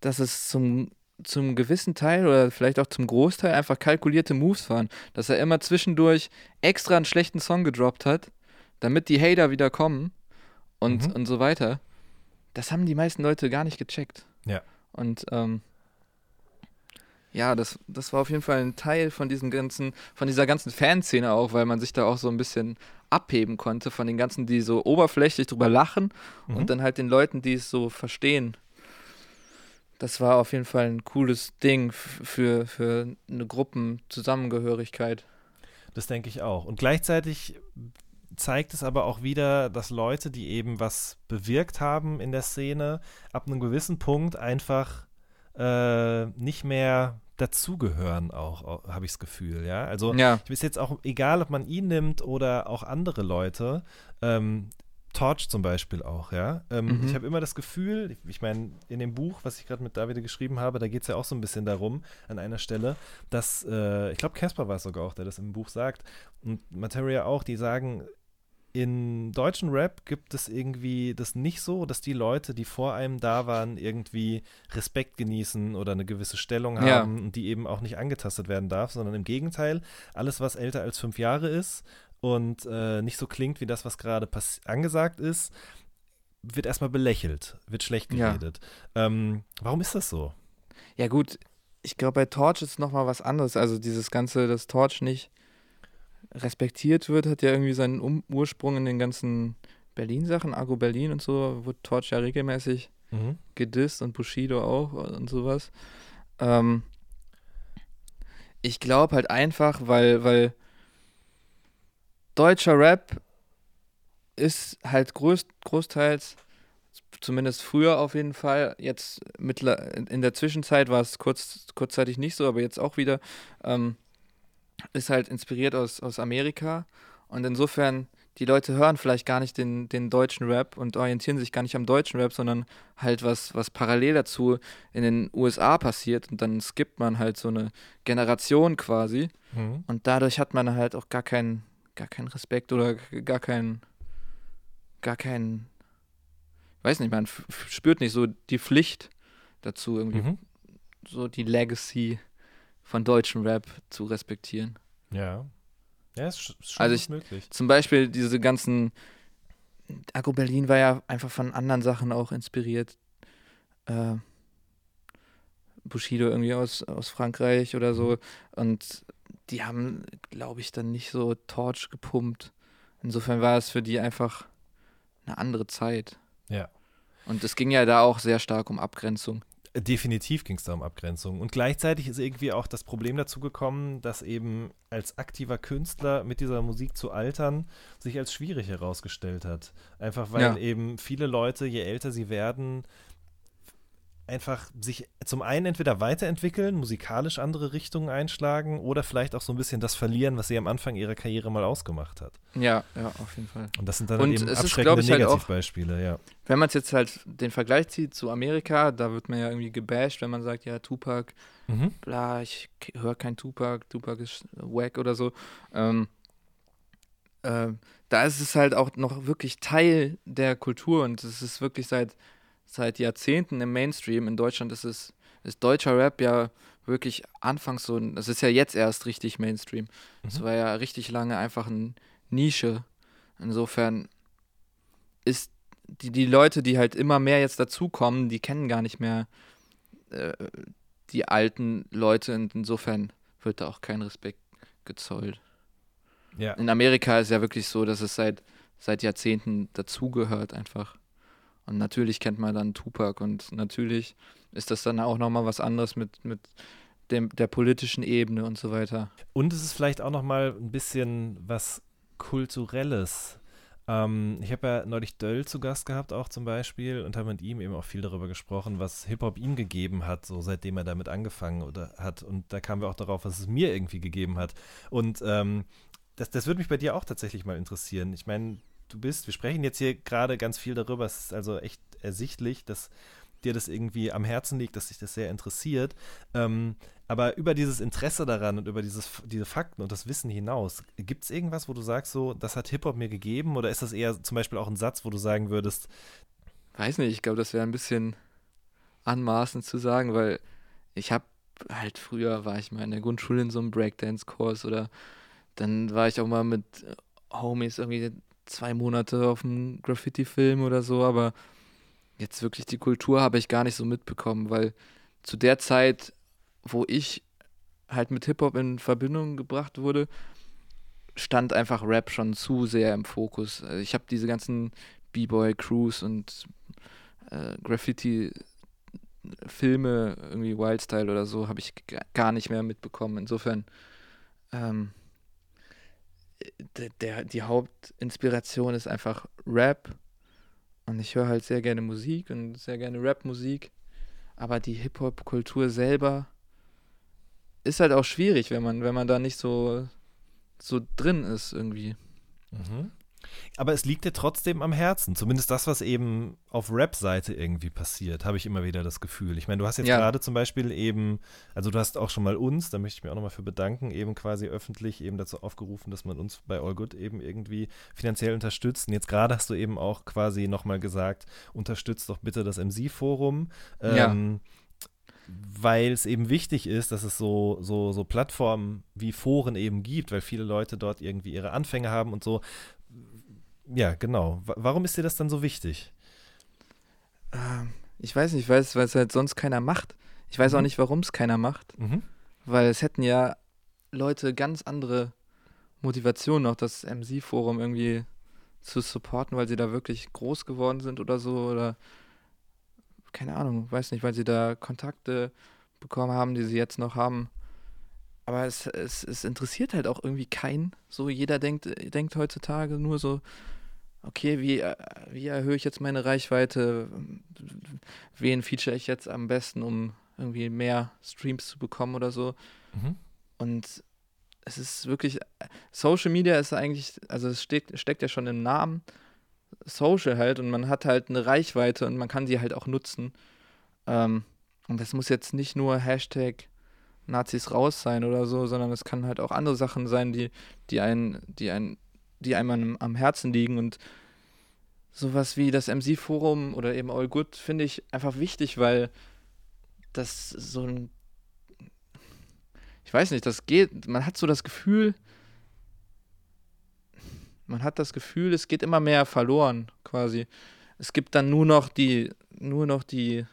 dass es zum, zum gewissen Teil oder vielleicht auch zum Großteil einfach kalkulierte Moves waren. Dass er immer zwischendurch extra einen schlechten Song gedroppt hat, damit die Hater wieder kommen und,
Mhm.
und so weiter. Das haben die meisten Leute gar nicht gecheckt.
Ja.
Und ähm, ja, das, das war auf jeden Fall ein Teil von diesem ganzen, von dieser ganzen Fanszene auch, weil man sich da auch so ein bisschen abheben konnte von den ganzen, die so oberflächlich drüber lachen
Mhm.
und dann halt den Leuten, die es so verstehen. Das war auf jeden Fall ein cooles Ding für, für eine Gruppenzusammengehörigkeit.
Das denke ich auch. Und gleichzeitig zeigt es aber auch wieder, dass Leute, die eben was bewirkt haben in der Szene, ab einem gewissen Punkt einfach äh, nicht mehr dazugehören, auch, habe ich das Gefühl, ja. Also
Ja,
ist jetzt auch egal, ob man ihn nimmt oder auch andere Leute. Ähm, Torch zum Beispiel auch, ja. Ähm,
Mhm.
Ich habe immer das Gefühl, ich- meine, in dem Buch, was ich gerade mit Davide geschrieben habe, da geht es ja auch so ein bisschen darum, an einer Stelle, dass, äh, ich glaube, Casper war es sogar auch, der das im Buch sagt, und Materia auch, die sagen, in deutschen Rap gibt es irgendwie das nicht so, dass die Leute, die vor einem da waren, irgendwie Respekt genießen oder eine gewisse Stellung
Ja.
haben und die eben auch nicht angetastet werden darf, sondern im Gegenteil, alles, was älter als fünf Jahre ist und äh, nicht so klingt wie das, was gerade angesagt ist, wird erstmal belächelt, wird schlecht
Ja.
geredet. Ähm, warum ist das so?
ja gut, ich glaube bei Torch ist nochmal was anderes. Also dieses Ganze, dass Torch nicht respektiert wird, hat ja irgendwie seinen um Ursprung in den ganzen Berlin-Sachen, Argo Berlin und so, wurde Torch ja regelmäßig
Mhm.
gedisst und Bushido auch und sowas. Ähm, ich glaube halt einfach, weil, weil deutscher Rap ist halt groß, großteils, zumindest früher auf jeden Fall, jetzt mittler, in der Zwischenzeit war es kurz, kurzzeitig nicht so, aber jetzt auch wieder, ähm, ist halt inspiriert aus, aus Amerika. Und insofern die Leute hören vielleicht gar nicht den, den deutschen Rap und orientieren sich gar nicht am deutschen Rap, sondern halt was, was parallel dazu in den USA passiert. Und dann skippt man halt so eine Generation quasi.
Mhm.
und dadurch hat man halt auch gar keinen gar keinen Respekt oder gar keinen gar keinen weiß nicht, man spürt nicht so die Pflicht dazu, irgendwie. Mhm. so die Legacy von deutschem Rap zu respektieren.
Ja. Ja, ist schon
also ich, möglich. Zum Beispiel diese ganzen Agro Berlin war ja einfach von anderen Sachen auch inspiriert. Äh, Bushido irgendwie aus, aus Frankreich oder so. Mhm. Und die haben, glaube ich, dann nicht so Torch gepumpt. Insofern war es für die einfach eine andere Zeit.
Ja.
Und es ging ja da auch sehr stark um Abgrenzung.
Definitiv ging es da um Abgrenzung. Und gleichzeitig ist irgendwie auch das Problem dazu gekommen, dass eben als aktiver Künstler mit dieser Musik zu altern sich als schwierig herausgestellt hat. Einfach weil ja. eben viele Leute, je älter sie werden, einfach sich zum einen entweder weiterentwickeln, musikalisch andere Richtungen einschlagen oder vielleicht auch so ein bisschen das verlieren, was sie am Anfang ihrer Karriere mal ausgemacht hat.
Ja, ja, auf jeden Fall.
Und das sind dann Und eben abschreckende ist, Negativbeispiele, halt ja.
Wenn man es jetzt halt den Vergleich zieht zu Amerika, da wird man ja irgendwie gebasht, wenn man sagt, ja, Tupac, mhm. bla, ich höre kein Tupac, Tupac ist wack oder so. Ähm, äh, da ist es halt auch noch wirklich Teil der Kultur und es ist wirklich seit seit Jahrzehnten im Mainstream. In Deutschland ist es, ist deutscher Rap ja wirklich anfangs so, es ist ja jetzt erst richtig Mainstream. Es mhm. war ja richtig lange einfach eine Nische. Insofern ist die, die Leute, die halt immer mehr jetzt dazukommen, die kennen gar nicht mehr äh, die alten Leute und insofern wird da auch kein Respekt gezollt. Ja. In Amerika ist ja wirklich so, dass es seit, seit Jahrzehnten dazugehört einfach. Und natürlich kennt man dann Tupac und natürlich ist das dann auch nochmal was anderes mit, mit dem, der politischen Ebene und so weiter.
Und es ist vielleicht auch nochmal ein bisschen was Kulturelles. Ähm, ich habe ja neulich Döll zu Gast gehabt, auch zum Beispiel, und habe mit ihm eben auch viel darüber gesprochen, was Hip-Hop ihm gegeben hat, so seitdem er damit angefangen oder hat. Und da kamen wir auch darauf, was es mir irgendwie gegeben hat. Und ähm, das, das würde mich bei dir auch tatsächlich mal interessieren. Ich meine, du bist. Wir sprechen jetzt hier gerade ganz viel darüber. Es ist also echt ersichtlich, dass dir das irgendwie am Herzen liegt, dass dich das sehr interessiert. Ähm, aber über dieses Interesse daran und über dieses, diese Fakten und das Wissen hinaus, gibt es irgendwas, wo du sagst, so, das hat Hip-Hop mir gegeben? Oder ist das eher zum Beispiel auch ein Satz, wo du sagen würdest?
Weiß nicht, ich glaube, das wäre ein bisschen anmaßend zu sagen, weil ich habe halt früher war ich mal in der Grundschule in so einem Breakdance-Kurs oder dann war ich auch mal mit Homies irgendwie zwei Monate auf einem Graffiti-Film oder so, aber jetzt wirklich die Kultur habe ich gar nicht so mitbekommen, weil zu der Zeit, wo ich halt mit Hip-Hop in Verbindung gebracht wurde, stand einfach Rap schon zu sehr im Fokus. Also ich habe diese ganzen B-Boy-Crews und äh, Graffiti-Filme, irgendwie Wildstyle oder so, habe ich gar nicht mehr mitbekommen. Insofern ähm, der, die Hauptinspiration ist einfach Rap. Und ich höre halt sehr gerne Musik und sehr gerne Rap-Musik. Aber die Hip-Hop-Kultur selber ist halt auch schwierig, wenn man, wenn man da nicht so, so drin ist irgendwie.
Mhm. Aber es liegt dir trotzdem am Herzen. Zumindest das, was eben auf Rap-Seite irgendwie passiert, habe ich immer wieder das Gefühl. Ich meine, du hast jetzt ja. gerade zum Beispiel eben, also du hast auch schon mal uns, da möchte ich mich auch nochmal für bedanken, eben quasi öffentlich eben dazu aufgerufen, dass man uns bei All Good eben irgendwie finanziell unterstützt. Und jetzt gerade hast du eben auch quasi nochmal gesagt, unterstützt doch bitte das MC-Forum. Ähm, ja weil es eben wichtig ist, dass es so, so, so Plattformen wie Foren eben gibt, weil viele Leute dort irgendwie ihre Anfänge haben und so. Ja, genau. Warum ist dir das dann so wichtig?
Ähm, ich weiß nicht, weil es halt sonst keiner macht. Ich weiß mhm. auch nicht, warum es keiner macht. Mhm. Weil es hätten ja Leute ganz andere Motivationen, noch das MC-Forum irgendwie zu supporten, weil sie da wirklich groß geworden sind oder so. Oder keine Ahnung, weiß nicht, weil sie da Kontakte bekommen haben, die sie jetzt noch haben. Aber es, es, es interessiert halt auch irgendwie keinen. So jeder denkt, denkt heutzutage nur so, okay, wie, äh, wie erhöhe ich jetzt meine Reichweite? Wen feature ich jetzt am besten, um irgendwie mehr Streams zu bekommen oder so? Mhm. Und es ist wirklich, Social Media ist eigentlich, also es steckt, steckt ja schon im Namen, Social halt und man hat halt eine Reichweite und man kann sie halt auch nutzen. Ähm, und das muss jetzt nicht nur Hashtag Nazis raus sein oder so, sondern es kann halt auch andere Sachen sein, die, die einen, die einen die einem am Herzen liegen und sowas wie das MC-Forum oder eben All Good finde ich einfach wichtig, weil das so ein. Ich weiß nicht, das geht. Man hat so das Gefühl. Man hat das Gefühl, es geht immer mehr verloren, quasi. Es gibt dann nur noch die, nur noch die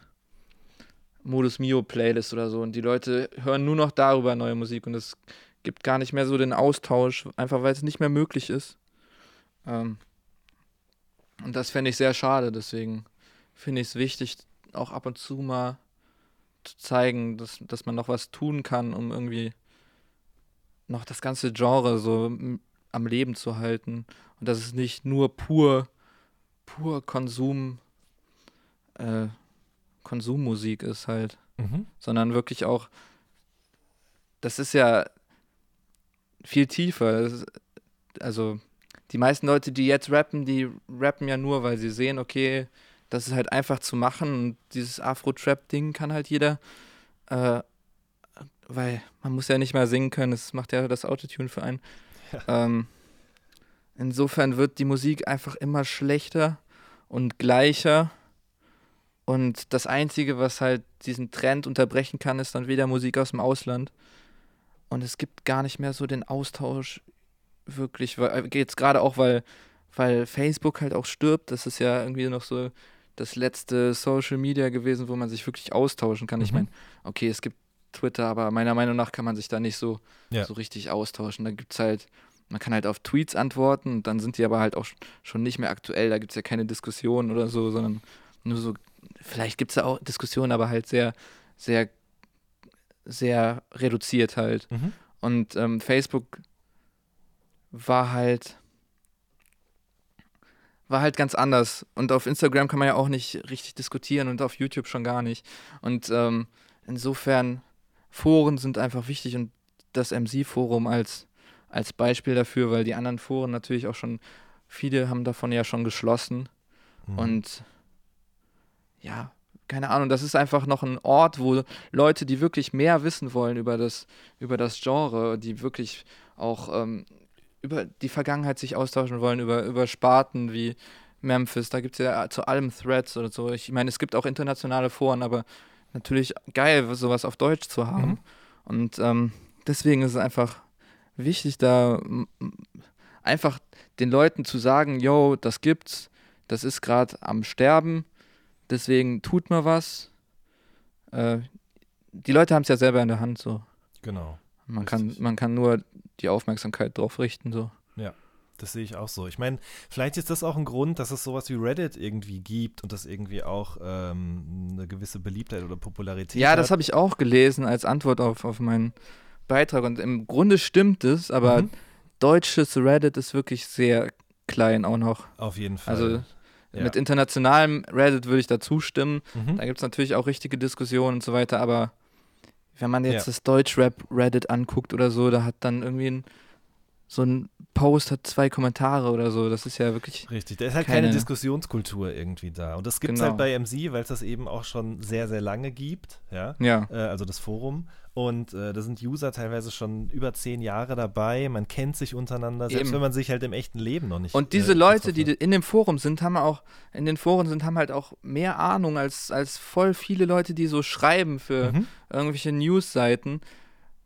Modus Mio Playlist oder so und die Leute hören nur noch darüber neue Musik und es gibt gar nicht mehr so den Austausch, einfach weil es nicht mehr möglich ist. Ähm, und das fände ich sehr schade, deswegen finde ich es wichtig, auch ab und zu mal zu zeigen, dass, dass man noch was tun kann, um irgendwie noch das ganze Genre so am Leben zu halten. Und dass es nicht nur pur, pur Konsum, äh, Konsummusik ist halt, mhm. sondern wirklich auch, das ist ja viel tiefer. Also die meisten Leute, die jetzt rappen, die rappen ja nur, weil sie sehen, okay, das ist halt einfach zu machen und dieses Afro-Trap-Ding kann halt jeder, äh, weil man muss ja nicht mehr singen können, das macht ja das Autotune für einen. Ja. Ähm, insofern wird die Musik einfach immer schlechter und gleicher und das Einzige, was halt diesen Trend unterbrechen kann, ist dann wieder Musik aus dem Ausland. Und es gibt gar nicht mehr so den Austausch wirklich, weil, äh, jetzt gerade auch, weil, weil Facebook halt auch stirbt. Das ist ja irgendwie noch so das letzte Social Media gewesen, wo man sich wirklich austauschen kann. Mhm. Ich meine, okay, es gibt Twitter, aber meiner Meinung nach kann man sich da nicht so, ja. so richtig austauschen. Da gibt es halt, man kann halt auf Tweets antworten und dann sind die aber halt auch schon nicht mehr aktuell. Da gibt es ja keine Diskussionen oder so, sondern nur so, vielleicht gibt es da auch Diskussionen, aber halt sehr, sehr, sehr reduziert halt. Mhm. Und ähm, Facebook war halt war halt ganz anders. Und auf Instagram kann man ja auch nicht richtig diskutieren und auf YouTube schon gar nicht. Und ähm, insofern, Foren sind einfach wichtig und das MC-Forum als, als Beispiel dafür, weil die anderen Foren natürlich auch schon, viele haben davon ja schon geschlossen. Mhm. Und ja, keine Ahnung, das ist einfach noch ein Ort, wo Leute, die wirklich mehr wissen wollen über das, über das Genre, die wirklich auch ähm, über die Vergangenheit sich austauschen wollen, über, über Sparten wie Memphis, da gibt es ja zu allem Threads oder so. Ich meine, es gibt auch internationale Foren, aber natürlich geil, sowas auf Deutsch zu haben. Mhm. Und ähm, deswegen ist es einfach wichtig, da einfach den Leuten zu sagen, yo, das gibt's, das ist gerade am Sterben, deswegen tut mal was. Äh, die Leute haben es ja selber in der Hand so.
Genau.
Man kann, man kann nur die Aufmerksamkeit drauf richten. So.
Ja, das sehe ich auch so. Ich meine, vielleicht ist das auch ein Grund, dass es sowas wie Reddit irgendwie gibt und das irgendwie auch ähm, eine gewisse Beliebtheit oder Popularität
ja,
hat.
Ja, das habe ich auch gelesen als Antwort auf, auf meinen Beitrag. Und im Grunde stimmt es, aber mhm. deutsches Reddit ist wirklich sehr klein auch noch.
Auf jeden Fall.
Also ja. mit internationalem Reddit würde ich da zustimmen. Mhm. Da gibt es natürlich auch richtige Diskussionen und so weiter, aber wenn man jetzt ja. das Deutschrap-Reddit anguckt oder so, da hat dann irgendwie ein, so ein Post hat zwei Kommentare oder so. Das ist ja wirklich.
Richtig, da ist halt keine, keine Diskussionskultur irgendwie da. Und das gibt es genau. halt bei MC, weil es das eben auch schon sehr, sehr lange gibt. Ja.
ja.
Äh, also das Forum. Und äh, da sind User teilweise schon über zehn Jahre dabei. Man kennt sich untereinander, selbst Eben. wenn man sich halt im echten Leben noch nicht.
Und diese äh, Leute, die in dem Forum sind, haben auch, in den Foren sind, haben halt auch mehr Ahnung als, als voll viele Leute, die so schreiben für mhm. irgendwelche News-Seiten,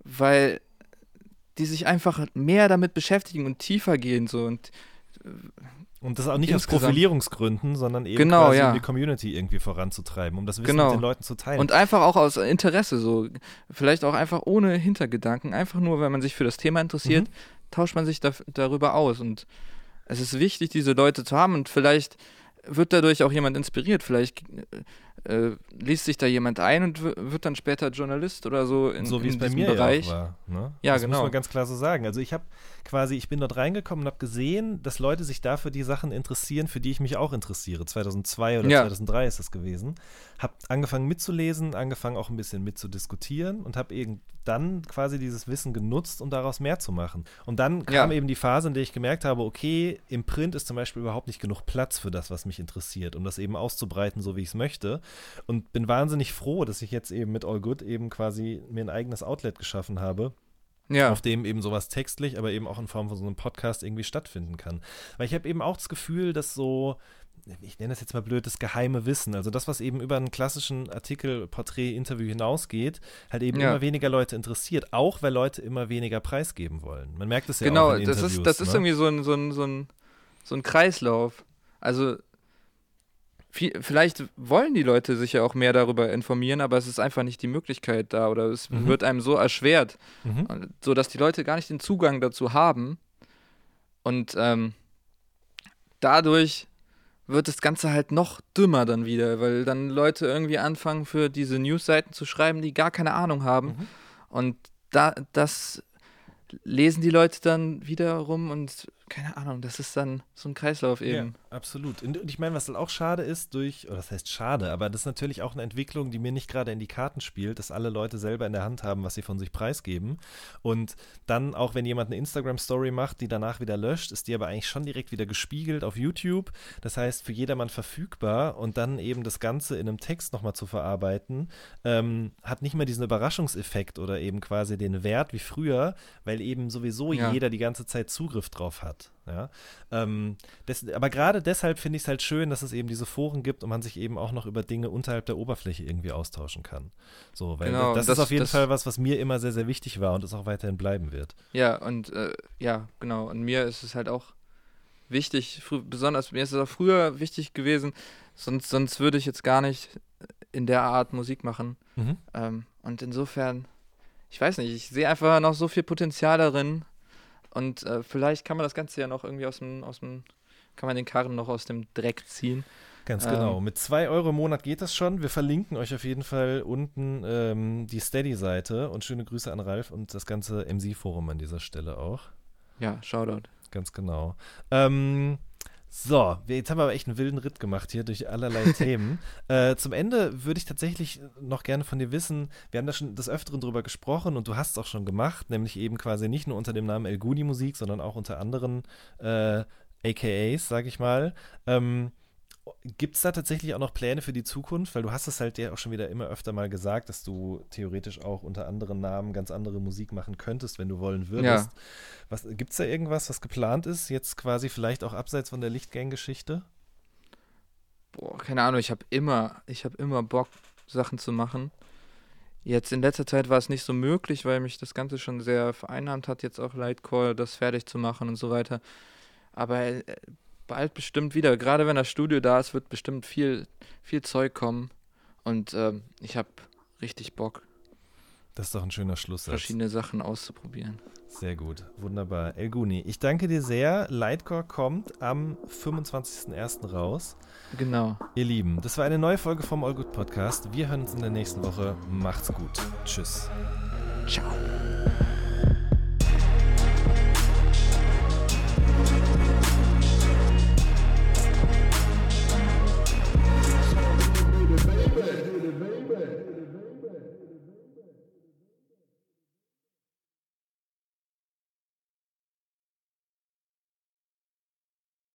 weil die sich einfach mehr damit beschäftigen und tiefer gehen so und
äh, und das auch nicht aus Profilierungsgründen, sondern eben
genau,
quasi,
ja.
um die Community irgendwie voranzutreiben, um das Wissen
genau.
mit den Leuten zu teilen.
Und einfach auch aus Interesse, so vielleicht auch einfach ohne Hintergedanken, einfach nur, wenn man sich für das Thema interessiert, mhm. tauscht man sich da, darüber aus. Und es ist wichtig, diese Leute zu haben und vielleicht wird dadurch auch jemand inspiriert. Vielleicht äh, liest sich da jemand ein und wird dann später Journalist oder so in,
so wie
in
es bei mir Bereich. Ja, war, ne?
ja
das
genau.
muss man ganz klar so sagen. Also ich habe quasi, ich bin dort reingekommen und habe gesehen, dass Leute sich dafür die Sachen interessieren, für die ich mich auch interessiere. 2002 oder ja. 2003 ist das gewesen. Habe angefangen mitzulesen, angefangen auch ein bisschen mitzudiskutieren und habe eben dann quasi dieses Wissen genutzt, um daraus mehr zu machen. Und dann kam ja. eben die Phase, in der ich gemerkt habe, okay, im Print ist zum Beispiel überhaupt nicht genug Platz für das, was mich interessiert, um das eben auszubreiten, so wie ich es möchte. Und bin wahnsinnig froh, dass ich jetzt eben mit All Good eben quasi mir ein eigenes Outlet geschaffen habe. Ja. auf dem eben sowas textlich, aber eben auch in Form von so einem Podcast irgendwie stattfinden kann. Weil ich habe eben auch das Gefühl, dass so ich nenne das jetzt mal blöd, das geheime Wissen. Also das, was eben über einen klassischen Artikel, Porträt, Interview hinausgeht, halt eben ja. immer weniger Leute interessiert, auch weil Leute immer weniger preisgeben wollen. Man merkt es ja
genau,
auch in
Genau, das ist, das ne? ist irgendwie so ein, so, ein, so, ein, so ein Kreislauf. Also vielleicht wollen die Leute sich ja auch mehr darüber informieren, aber es ist einfach nicht die Möglichkeit da oder es mhm. wird einem so erschwert, mhm. sodass die Leute gar nicht den Zugang dazu haben. Und ähm, dadurch wird das Ganze halt noch dümmer dann wieder, weil dann Leute irgendwie anfangen, für diese Newsseiten zu schreiben, die gar keine Ahnung haben. Mhm. Und da, das lesen die Leute dann wiederum und keine Ahnung, das ist dann so ein Kreislauf eben.
Ja, absolut. Und ich meine, was halt auch schade ist durch, oder das heißt schade, aber das ist natürlich auch eine Entwicklung, die mir nicht gerade in die Karten spielt, dass alle Leute selber in der Hand haben, was sie von sich preisgeben. Und dann auch, wenn jemand eine Instagram-Story macht, die danach wieder löscht, ist die aber eigentlich schon direkt wieder gespiegelt auf YouTube. Das heißt, für jedermann verfügbar und dann eben das Ganze in einem Text nochmal zu verarbeiten, ähm, hat nicht mehr diesen Überraschungseffekt oder eben quasi den Wert wie früher, weil eben sowieso ja. jeder die ganze Zeit Zugriff drauf hat. Ja? Ähm, das, aber gerade deshalb finde ich es halt schön, dass es eben diese Foren gibt und man sich eben auch noch über Dinge unterhalb der Oberfläche irgendwie austauschen kann. So, weil genau, das, das, ist auf jeden das, Fall was, was mir immer sehr, sehr wichtig war und es auch weiterhin bleiben wird.
Ja, und äh, ja, genau. Und mir ist es halt auch wichtig, besonders mir ist es auch früher wichtig gewesen, sonst, sonst würde ich jetzt gar nicht in der Art Musik machen. Mhm. Ähm, und insofern, ich weiß nicht, ich sehe einfach noch so viel Potenzial darin, und äh, vielleicht kann man das Ganze ja noch irgendwie aus dem, aus dem, kann man den Karren noch aus dem Dreck ziehen.
Ganz genau. Ähm, Mit 2 Euro im Monat geht das schon. Wir verlinken euch auf jeden Fall unten ähm, die Steady-Seite und schöne Grüße an Ralf und das ganze MC-Forum an dieser Stelle auch.
Ja, Shoutout.
Ganz genau. Ähm, so, jetzt haben wir aber echt einen wilden Ritt gemacht hier durch allerlei (laughs) Themen. Äh, zum Ende würde ich tatsächlich noch gerne von dir wissen, wir haben da schon des Öfteren drüber gesprochen und du hast es auch schon gemacht, nämlich eben quasi nicht nur unter dem Namen El Guni Musik, sondern auch unter anderen äh, AKAs, sag ich mal. Ähm, Gibt es da tatsächlich auch noch Pläne für die Zukunft? Weil du hast es halt ja auch schon wieder immer öfter mal gesagt, dass du theoretisch auch unter anderen Namen ganz andere Musik machen könntest, wenn du wollen würdest. Ja. Gibt es da irgendwas, was geplant ist, jetzt quasi vielleicht auch abseits von der Lichtgang-Geschichte?
Boah, keine Ahnung, ich habe immer, ich habe immer Bock, Sachen zu machen. Jetzt in letzter Zeit war es nicht so möglich, weil mich das Ganze schon sehr vereinnahmt hat, jetzt auch Lightcore, das fertig zu machen und so weiter. Aber äh, bald bestimmt wieder. Gerade wenn das Studio da ist, wird bestimmt viel, viel Zeug kommen. Und ähm, ich habe richtig Bock.
Das ist doch ein schöner Schluss.
Verschiedene Sachen auszuprobieren.
Sehr gut, wunderbar. Elguni, ich danke dir sehr. Lightcore kommt am 25.01. raus.
Genau.
Ihr Lieben, das war eine neue Folge vom All Good Podcast. Wir hören uns in der nächsten Woche. Macht's gut. Tschüss.
Ciao.